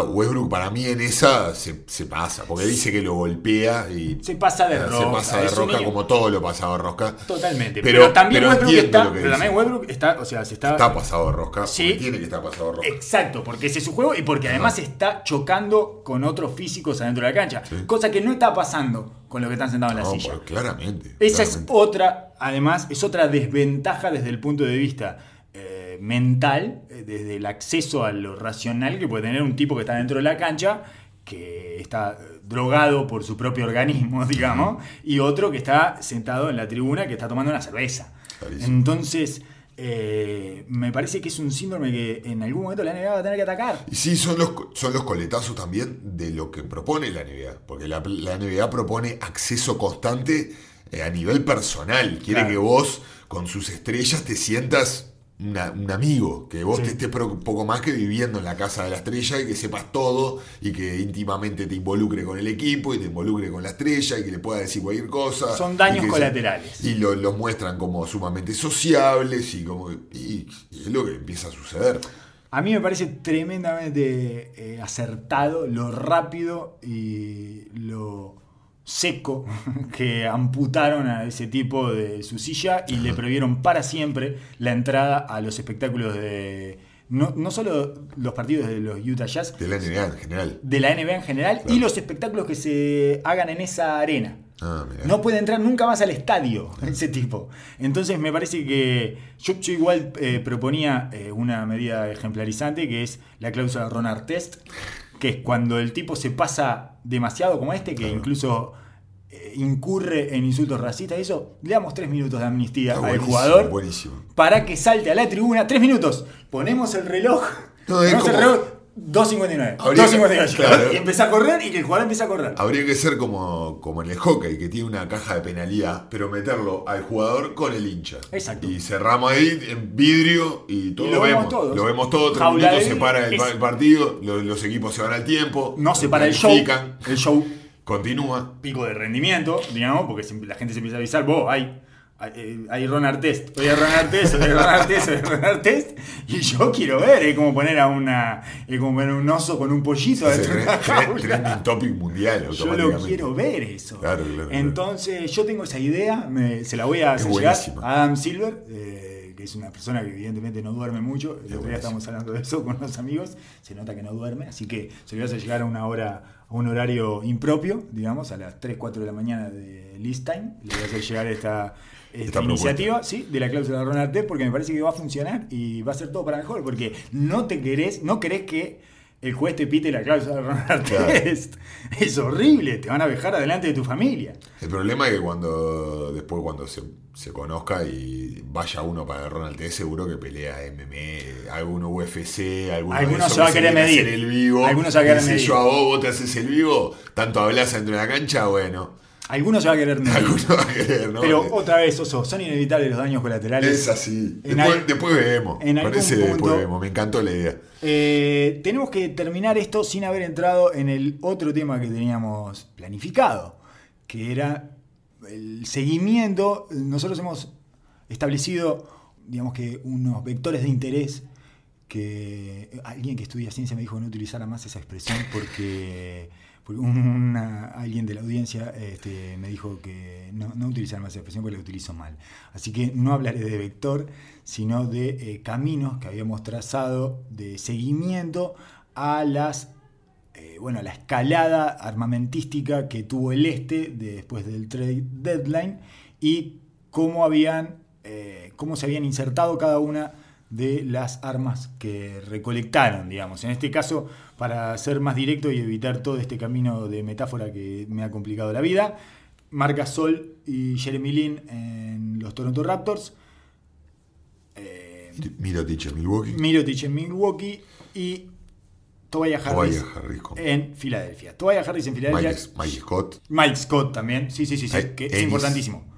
está, Westbrook para mí en esa se, se pasa, porque dice que lo golpea y Se pasa de se rosca, pasa de un rosca como todo lo pasado de rosca. Totalmente. Pero- Pero, también pero Westbrook está. Pero también. Westbrook está. O sea, se está. Está pasado de rosca, Sí. tiene que estar pasado de rosca. Exacto, porque ese es su juego y porque además está chocando con otros físicos adentro de la cancha. Sí. Cosa que no está pasando con los que están sentados en la No, silla. pues, claramente. Esa es otra, además, es otra desventaja desde el punto de vista mental, eh, desde el acceso a lo racional que puede tener un tipo que está dentro de la cancha, que está drogado por su propio organismo, [laughs] digamos, y otro que está sentado en la tribuna que está tomando una cerveza. Clarísimo. Entonces, eh, me parece que es un síndrome que en algún momento la NBA va a tener que atacar. Y sí, son los, son los coletazos también de lo que propone la NBA. Porque la, la NBA propone acceso constante eh, a nivel personal. Quiere Claro. que vos, con sus estrellas, te sientas una- un amigo. Que vos Sí. estés poco más que viviendo en la casa de la estrella y que sepas todo y que íntimamente te involucre con el equipo y te involucre con la estrella y que le pueda decir cualquier cosa. Son y daños se- colaterales. y lo- los muestran como sumamente sociables y como y- y es lo que empieza a suceder. A mí me parece tremendamente eh, acertado lo rápido y lo seco que amputaron a ese tipo de su silla y le [laughs] prohibieron para siempre la entrada a los espectáculos de no, no solo los partidos de los Utah Jazz, De la NBA en general. de la NBA en general Claro. y los espectáculos que se hagan en esa arena. Ah. No puede entrar nunca más al estadio [laughs] [laughs] ese tipo. Entonces me parece que yo, yo igual eh, proponía eh, una medida ejemplarizante que es la cláusula Ron Artest, que es cuando el tipo se pasa demasiado como este, que Claro. incluso eh, incurre en insultos racistas y eso, le damos tres minutos de amnistía Está al jugador Buenísimo. para que salte a la tribuna. Tres minutos. Ponemos el reloj. No, el reloj. 2.59. Habría que- 2.58. claro. Y empieza a correr y que el jugador empieza a correr. Habría que ser como, como en el hockey, que tiene una caja de penalidad, pero meterlo al jugador con el hincha. Exacto. Y cerramos ahí en vidrio y todo Y lo, lo vemos todos. Lo vemos todo, tres Jaula minutos se para el, partido, lo- los, equipos se van al tiempo. No se para el show. El show Continúa. pico de rendimiento, digamos, porque la gente se empieza a avisar, vos, hay, hay, eh, hay Ron Artest, hay Ron Artest, hay Ron Artest, Ron Artest, y yo quiero ver, es como poner a una, es como poner un oso con un pollito dentro de una jaula. topic mundial Yo lo quiero ver eso. Claro, claro, claro. Entonces, yo tengo esa idea, me- se la voy a hacer llegar a Adam Silver, eh, que es una persona que evidentemente no duerme mucho. El otro día estábamos hablando de eso con unos amigos, se nota que no duerme, así que se le voy a hacer llegar a una hora, a un horario impropio, digamos, a las 3, 4 de la mañana de list time. Le voy a hacer llegar esta, esta, iniciativa, sí, de la cláusula de Ronald porque me parece que va a funcionar y va a ser todo para mejor, porque no te querés, no querés que el juez te pite la cláusula de Ronald Claro. Test. [laughs] Es horrible, te van a dejar adelante de tu familia. El problema es que cuando después cuando se, se conozca y vaya uno para el Ronald T, seguro que pelea MMA, alguno UFC, alguno de Alguno esos se va a que querer medir. el vivo. Alguno se va a querer medir. yo a vos, vos te haces el vivo, tanto hablas dentro de la cancha, bueno, Algunos se va a querer [laughs] alguno va a querer, ¿no? Pero otra vez, Oso, son inevitables los daños colaterales. es así. Después, al- después vemos. en después vemos. Me encantó la idea. Eh, tenemos que terminar esto sin haber entrado en el otro tema que teníamos planificado, que era el seguimiento. Nosotros hemos establecido, digamos que, unos vectores de interés que alguien que estudia ciencia me dijo que no utilizara más esa expresión porque una- alguien de la audiencia este, me dijo que no, no utilizara más esa expresión porque la utilizo mal. Así que no hablaré de vector, sino de eh, caminos que habíamos trazado de seguimiento a las eh, bueno, la escalada armamentística que tuvo el este de- después del trade deadline y cómo habían eh, cómo se habían insertado cada una de las armas que recolectaron, digamos. En este caso, para ser más directo y evitar todo este camino de metáfora que me ha complicado la vida, Marc Sol y Jeremy Lin en los Toronto Raptors, eh, Mira, Ticha, Milwaukee. Mirotic en Milwaukee y Tobias Harris, Tobias Harris con- en Filadelfia. Tobias Harris en Filadelfia. Mike, Mike Scott. Mike Scott también, sí, sí, sí, sí, que es importantísimo.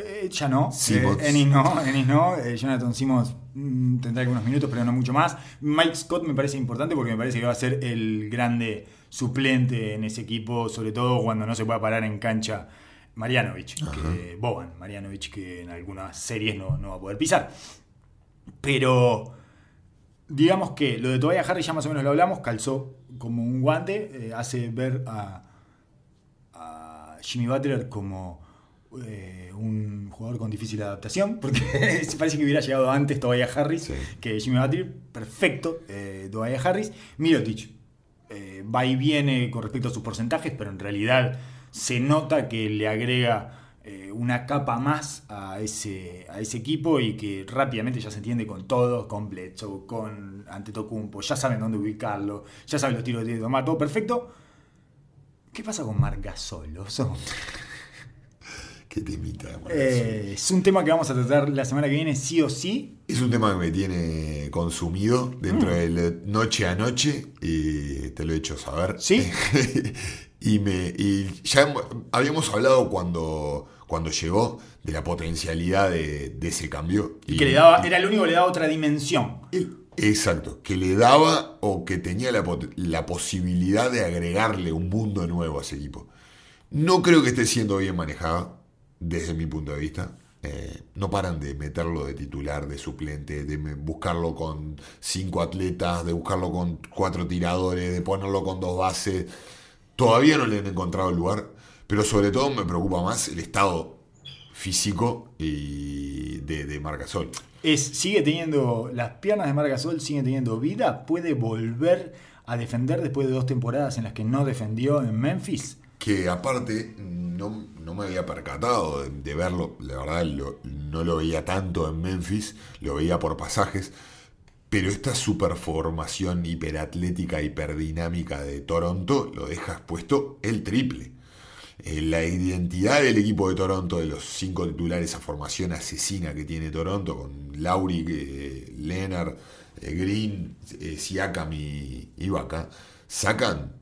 Eh, ya no, Simmons. eh, Ennis no, Ennis no, eh, Jonathan Simmons mm, tendrá algunos minutos, pero no mucho más. Mike Scott me parece importante porque me parece que va a ser el grande suplente en ese equipo, sobre todo cuando no se pueda parar en cancha Marianovich, que Boban, Marianovich que en algunas series no, no va a poder pisar. Pero digamos que lo de Tobias Harris ya más o menos lo hablamos, calzó como un guante, eh, hace ver a, a Jimmy Butler como eh, un jugador con difícil adaptación, porque [laughs] parece que hubiera llegado antes Tobias Harris Sí. que Jimmy Butler, perfecto, eh, Tobias Harris, Mirotic eh, va y viene con respecto a sus porcentajes, pero en realidad se nota que le agrega eh, una capa más a ese, a ese equipo y que rápidamente ya se entiende con todos, con Bledsoe, con Antetokounmpo, ya saben dónde ubicarlo, ya saben los tiros de tomar, todo perfecto. ¿Qué pasa con Marc Gasol, oso? ¿Qué te imita? Eh, es un tema que vamos a tratar la semana que viene, sí o sí. Es un tema que me tiene consumido dentro Mm. de noche a noche y te lo he hecho saber. ¿Sí? [laughs] y, me, y ya habíamos hablado cuando, cuando llegó de la potencialidad de, de ese cambio. Y que le daba, era el único que le daba otra dimensión. El- Exacto, que le daba o que tenía la, la posibilidad de agregarle un mundo nuevo a ese equipo. No creo que esté siendo bien manejada desde mi punto de vista. Eh, no paran de meterlo de titular, de suplente, de buscarlo con cinco atletas, de buscarlo con cuatro tiradores, de ponerlo con dos bases. Todavía no le han encontrado el lugar, pero sobre todo me preocupa más el estado físico y de, de Margasol. Es, sigue teniendo, las piernas de Marc Gasol siguen teniendo vida, puede volver a defender después de dos temporadas en las que no defendió en Memphis. Que aparte no, no me había percatado de, verlo, la verdad no lo veía tanto en Memphis, lo veía por pasajes, pero esta superformación hiperatlética, hiperdinámica de Toronto lo deja expuesto el triple. Eh, la identidad del equipo de Toronto, de los cinco titulares, esa formación asesina que tiene Toronto, con Lauri, eh, Leonard, eh, Green, eh, Siakam y Ibaka, sacan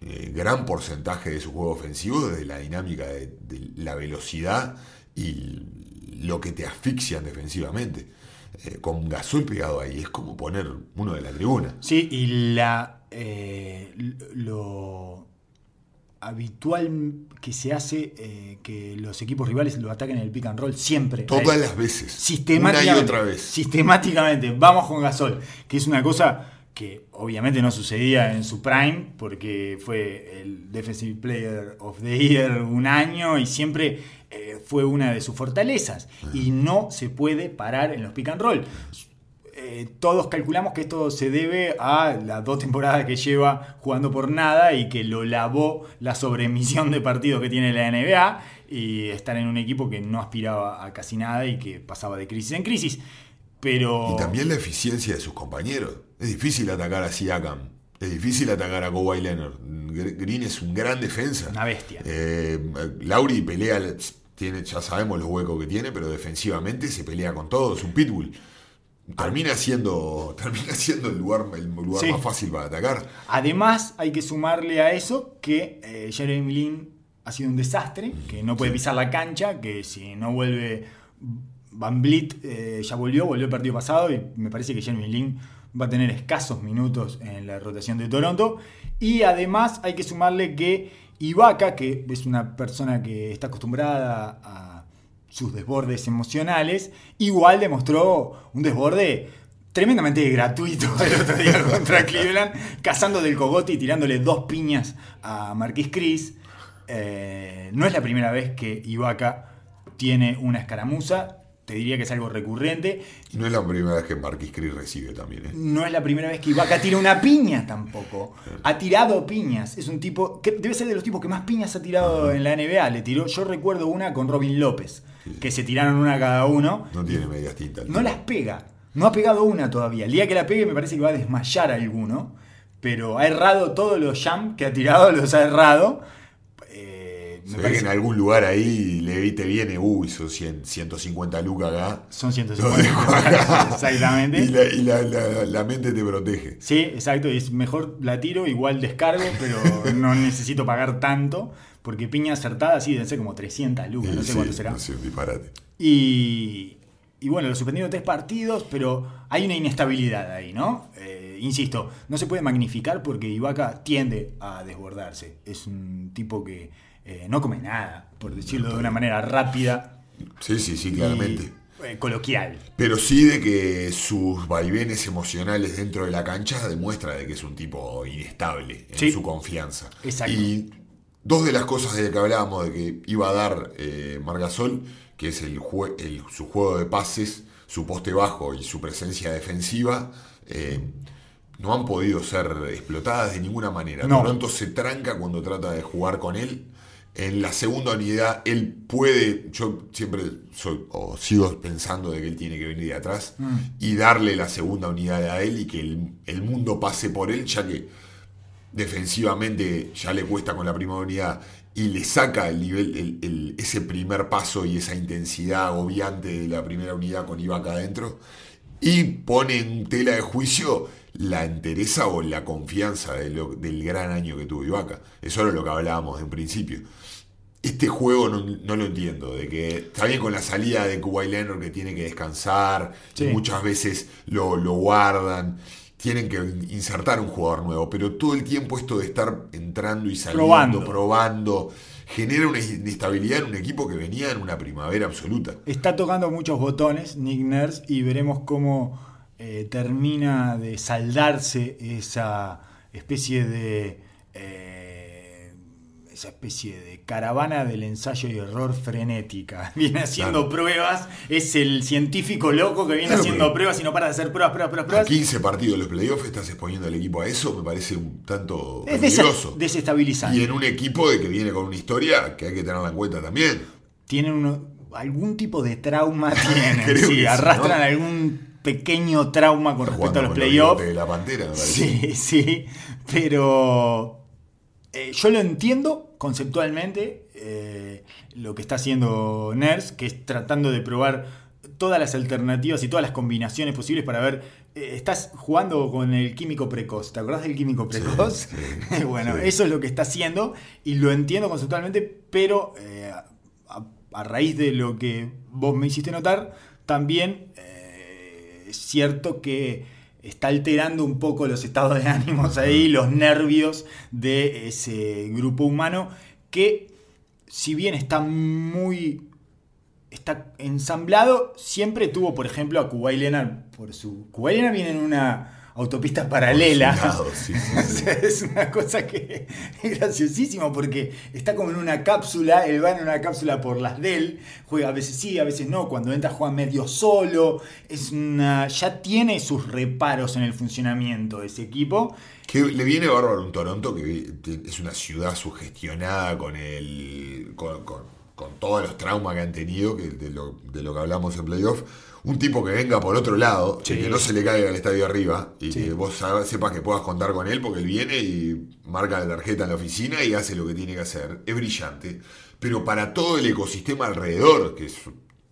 eh, gran porcentaje de su juego ofensivo desde la dinámica de, de la velocidad y lo que te asfixian defensivamente. Eh, con Gasol pegado ahí, es como poner uno de la tribuna. Sí, y la eh, lo habitual que se hace eh, que los equipos rivales lo ataquen en el pick and roll siempre. Todas las veces. Una sistemáticamente, y otra vez. Sistemáticamente, vamos con Gasol, que es una cosa que obviamente no sucedía en su prime, porque fue el Defensive Player of the Year un año y siempre eh, fue una de sus fortalezas. Y no se puede parar en los pick and roll. Eh, todos calculamos que esto se debe a las dos temporadas que lleva jugando por nada y que lo lavó la sobremisión de partidos que tiene la NBA y estar en un equipo que no aspiraba a casi nada y que pasaba de crisis en crisis. Pero Y también la eficiencia de sus compañeros. Es difícil atacar a Siakam. Es difícil atacar a Kawhi Leonard. Gr- Green es un gran defensa. Una bestia. Eh, Lauri pelea, tiene, ya sabemos los huecos que tiene, pero defensivamente se pelea con todo. Es un pitbull. Termina siendo, [laughs] termina siendo el lugar, el lugar Sí. más fácil para atacar. Además, hay que sumarle a eso que eh, Jeremy Lin ha sido un desastre, que no puede pisar la cancha, que si no vuelve Van Vliet, eh, ya volvió, volvió el partido pasado y me parece que Jeremy Lin va a tener escasos minutos en la rotación de Toronto. Y además hay que sumarle que Ibaka, que es una persona que está acostumbrada a sus desbordes emocionales, igual demostró un desborde tremendamente gratuito [laughs] el otro día contra [laughs] Cleveland, cazando del cogote y tirándole dos piñas a Marquis Chris. Eh, no es la primera vez que Ibaka tiene una escaramuza, te diría que es algo recurrente. Y no es la primera vez que Marquis Chris recibe también. ¿eh? No es la primera vez que Ibaka tira una piña tampoco. Ha tirado piñas. Es un tipo que debe ser de los tipos que más piñas ha tirado en la NBA. Le tiró, yo recuerdo una con Robin López, que se tiraron una cada uno. No tiene medias tintas. No las pega. No ha pegado una todavía. El día que la pegue me parece que va a desmayar a alguno. Pero ha errado todos los jump que ha tirado, los ha errado. Me parece- que en algún lugar ahí le te viene, uy, son 100, 150 lucas acá. Son Lo 150. dejo acá. [laughs] Exactamente. Y, la, y la- la- la mente te protege. Sí, exacto. y Es mejor la tiro, igual descargo, pero no [laughs] necesito pagar tanto. Porque piña acertada sí deben ser como 300 lucas, no sé Sí, cuánto será. no sé, disparate. Y, y bueno, lo suspendieron tres partidos, pero hay una inestabilidad ahí, ¿no? Eh, insisto, no se puede magnificar porque Ibaka tiende a desbordarse. Es un tipo que eh, no come nada, por decirlo de una manera rápida Sí, sí, sí, y claramente. eh, coloquial. Pero sí de que sus vaivenes emocionales dentro de la cancha demuestra de que es un tipo inestable en Sí. su confianza. Exacto. Y dos de las cosas de que hablábamos de que iba a dar eh, Margasol, que es el, jue- el- su juego de pases, su poste bajo y su presencia defensiva, eh, no han podido ser explotadas de ninguna manera. No. Toronto se tranca cuando trata de jugar con él. En la segunda unidad, él puede, yo siempre soy, o sigo pensando de que él tiene que venir de atrás Mm. y darle la segunda unidad a él y que el, el mundo pase por él, ya que defensivamente ya le cuesta con la primera unidad y le saca el nivel, el- el- ese primer paso y esa intensidad agobiante de la primera unidad con Ibaka adentro y pone en tela de juicio la entereza o la confianza de lo- del gran año que tuvo Ibaka. Eso era lo que hablábamos en principio. Este juego no, no lo entiendo, de que está bien con la salida de Kawhi Leonard que tiene que descansar, Sí. muchas veces lo, lo guardan, tienen que insertar un jugador nuevo, pero todo el tiempo esto de estar entrando y saliendo, Probando. probando, genera una inestabilidad en un equipo que venía en una primavera absoluta. Está tocando muchos botones Nick Nurse y veremos cómo eh, termina de saldarse esa especie de eh, esa especie de caravana del ensayo y error frenética. [laughs] Viene haciendo Claro. pruebas, es el científico loco que viene Claro, haciendo pruebas y no para de hacer pruebas, pruebas, pruebas, A pruebas. 15 partidos de los playoffs estás exponiendo al equipo a eso, me parece un tanto Es peligroso. desestabilizante. Y en un equipo de que viene con una historia que hay que tenerla en cuenta también. tienen uno- algún tipo de trauma [laughs] tienen, sí, arrastran ¿no? algún pequeño trauma con respecto a jugando los playoffs. de la pantera, me. Sí, [laughs] sí, pero eh, yo lo entiendo conceptualmente eh, lo que está haciendo Ners, que es tratando de probar todas las alternativas y todas las combinaciones posibles para ver. eh, estás jugando con el químico precoz, ¿te acordás del químico precoz? sí, [laughs] bueno, sí. eso es lo que está haciendo y lo entiendo conceptualmente, pero a, a raíz de lo que vos me hiciste notar, también es cierto que está alterando un poco los estados de ánimos ahí, los nervios de ese grupo humano que si bien está muy está ensamblado, siempre tuvo, por ejemplo, a Kuwait Leonard por su Kuwait Leonard viene en una autopista paralela. [laughs] Sí, [laughs] es una cosa que [laughs] es graciosísimo porque está como en una cápsula, él va en una cápsula por las de él, juega a veces sí, a veces no, cuando entra juega medio solo, es una, ya tiene sus reparos en el funcionamiento de ese equipo. Que le viene bárbaro un Toronto que es una ciudad sugestionada con el. con, con- con todos los traumas que han tenido, que de, lo, de lo que hablamos en playoff. Un tipo que venga por otro lado, Sí. y que no se le caiga al estadio arriba, y Sí. que vos sepas que puedas contar con él, porque él viene y marca la tarjeta en la oficina y hace lo que tiene que hacer. Es brillante. Pero para todo el ecosistema alrededor, que es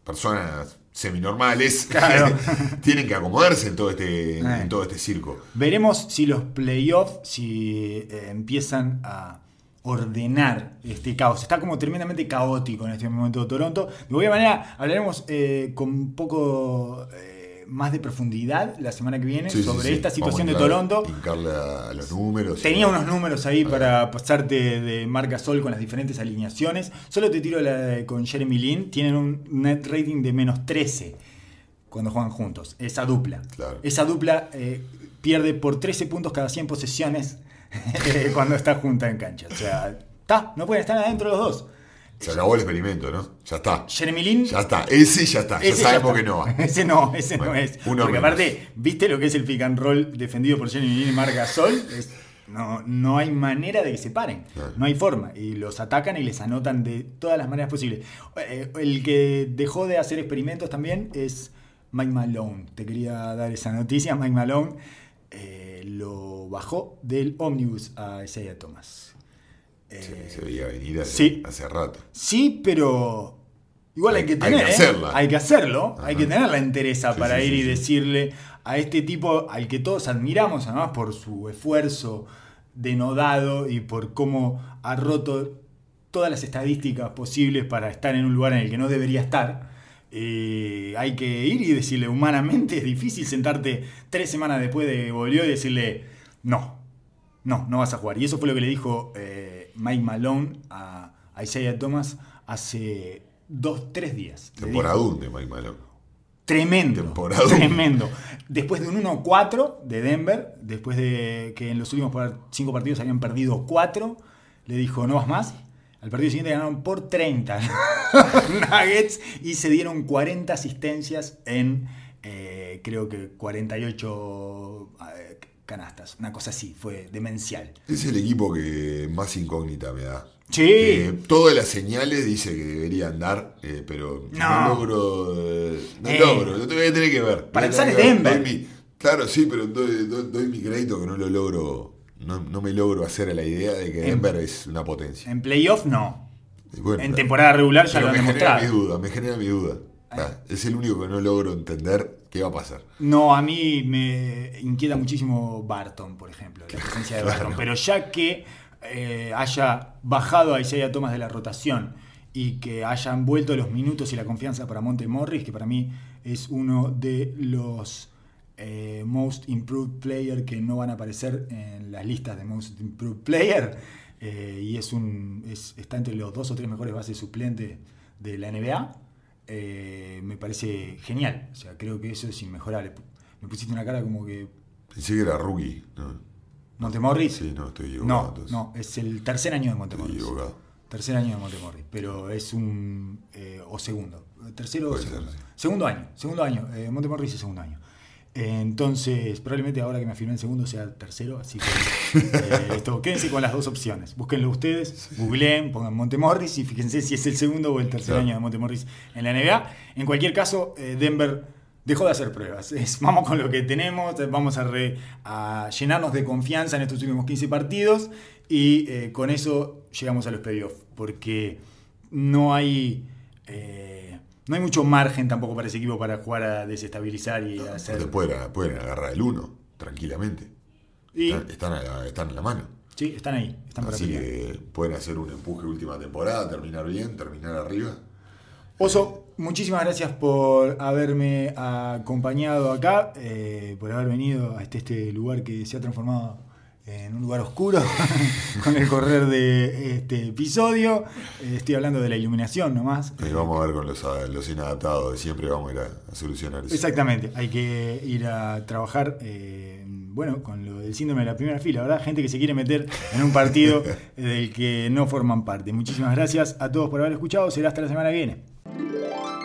personas seminormales, [laughs] Claro. [laughs] tienen que acomodarse en todo este, Eh. en todo este circo. Veremos si los playoffs, si eh, empiezan a ordenar este caos. Está como tremendamente caótico en este momento Toronto. De cualquier manera, hablaremos eh, con un poco eh, más de profundidad la semana que viene Sí, sobre sí. esta situación de Vamos Toronto. Hincarle a, a los números. Tenía unos números ahí para pasarte de marca sol con las diferentes alineaciones. Solo te tiro la de- con Jeremy Lin. Tienen un net rating de menos 13 cuando juegan juntos. Esa dupla. Claro. Esa dupla eh, pierde por 13 puntos cada 100 posesiones [laughs] cuando está junta en cancha. O sea, está, no pueden estar adentro los dos. Se acabó el experimento, ¿no? Ya está. Jeremy Lin. Ya está. Ese ya está. Ya ese sabemos está. que no va. [laughs] Ese no, ese Bueno, no es. uno Porque menos. aparte, ¿viste lo que es el pick and roll defendido por Jeremy Lin y Marc Gasol? Es- no, no hay manera de que se paren. Claro. No hay forma. Y los atacan y les anotan de todas las maneras posibles. Eh, El que dejó de hacer experimentos también es Mike Malone. Te quería dar esa noticia. Mike Malone eh, lo bajó del ómnibus a Isaiah Thomas. Eh, Se, se veía venir hace, sí. hace rato. Sí, pero igual hay, Hay- que hay tener, ¿eh? Hay que hacerlo, Ajá. hay que tener la entereza Sí, para ir y decirle a este tipo al que todos admiramos, además por su esfuerzo denodado y por cómo ha roto todas las estadísticas posibles para estar en un lugar en el que no debería estar. Eh, hay que ir y decirle humanamente es difícil sentarte tres semanas después de volvió y decirle no, no, no vas a jugar. Y eso fue lo que le dijo eh, Mike Malone a, a Isaiah Thomas hace dos, tres días. Temporadún de Mike Malone. Tremendo. Temporadón. Tremendo. Después de un 1-4 de Denver, después de que en los últimos cinco partidos habían perdido 4, le dijo no vas más. Al partido siguiente ganaron por 30 [laughs] Nuggets y se dieron 40 asistencias en eh, creo que 48 eh, canastas. Una cosa así, fue demencial. Es el equipo que más incógnita me da. Sí. Que todas las señales dice que deberían dar, eh, pero no, No. logro. eh, no Eh. logro, no te voy a tener que ver. Para empezar es. Denver. Doy mi- claro, sí, pero doy, doy- doy mi crédito que no lo logro. No, no me logro hacer a la idea de que En- Denver es una potencia. En playoff no. Bueno, En temporada regular ya lo han me genera mi demostrado. duda, me genera mi duda. Ah, es el único que no logro entender qué va a pasar. No, a mí me inquieta muchísimo Barton, por ejemplo, la presencia de [laughs] Claro. Barton. Pero ya que eh, haya bajado a Isaiah Thomas de la rotación y que hayan vuelto los minutos y la confianza para Monte Morris, que para mí es uno de los eh, Most Improved Player que no van a aparecer en las listas de Most Improved Player, eh, y es un es- está entre los dos o tres mejores bases suplentes de la NBA, eh, me parece genial. O sea, creo que eso es inmejorable. Me pusiste una cara como que. Pensé que era rookie. No, ¿Montemorris? sí, no, estoy equivocado. no, entonces. no, es el tercer año de Estoy Montemorris. equivocado. Tercer año de Montemorris, pero es un. o segundo. Tercero o ser, segundo. sí. Segundo año, segundo año. Montemorris es segundo año. Eh, entonces, probablemente ahora que me afirmé en segundo sea tercero, así que eh, esto, quédense con las dos opciones. Búsquenlo ustedes, googleen, pongan Montemorris y fíjense si es el segundo o el tercer Claro. año de Montemorris en la NBA. En cualquier caso, eh, Denver dejó de hacer pruebas. [laughs] Es, vamos con lo que tenemos, vamos a, re- a llenarnos de confianza en estos últimos 15 partidos y eh, con eso llegamos a los playoffs, porque no hay, eh, no hay mucho margen tampoco para ese equipo para jugar a desestabilizar y a hacer... Pueden, pueden agarrar el 1 tranquilamente. Y, Están, están, a- están en la mano. sí, están ahí, están Así que pueden hacer un empuje última temporada, terminar bien, terminar arriba. Oso, muchísimas gracias por haberme acompañado acá, eh, por haber venido a este, este lugar que se ha transformado en un lugar oscuro [laughs] con el correr de este episodio. Estoy hablando de la iluminación nomás. Y vamos a ver con los, los inadaptados de siempre, vamos a ir a, a solucionar eso. Exactamente, hay que ir a trabajar, eh, bueno, con lo del síndrome de la primera fila, ¿verdad? Gente que se quiere meter en un partido [laughs] del que no forman parte. Muchísimas gracias a todos por haber escuchado, será hasta la semana que viene.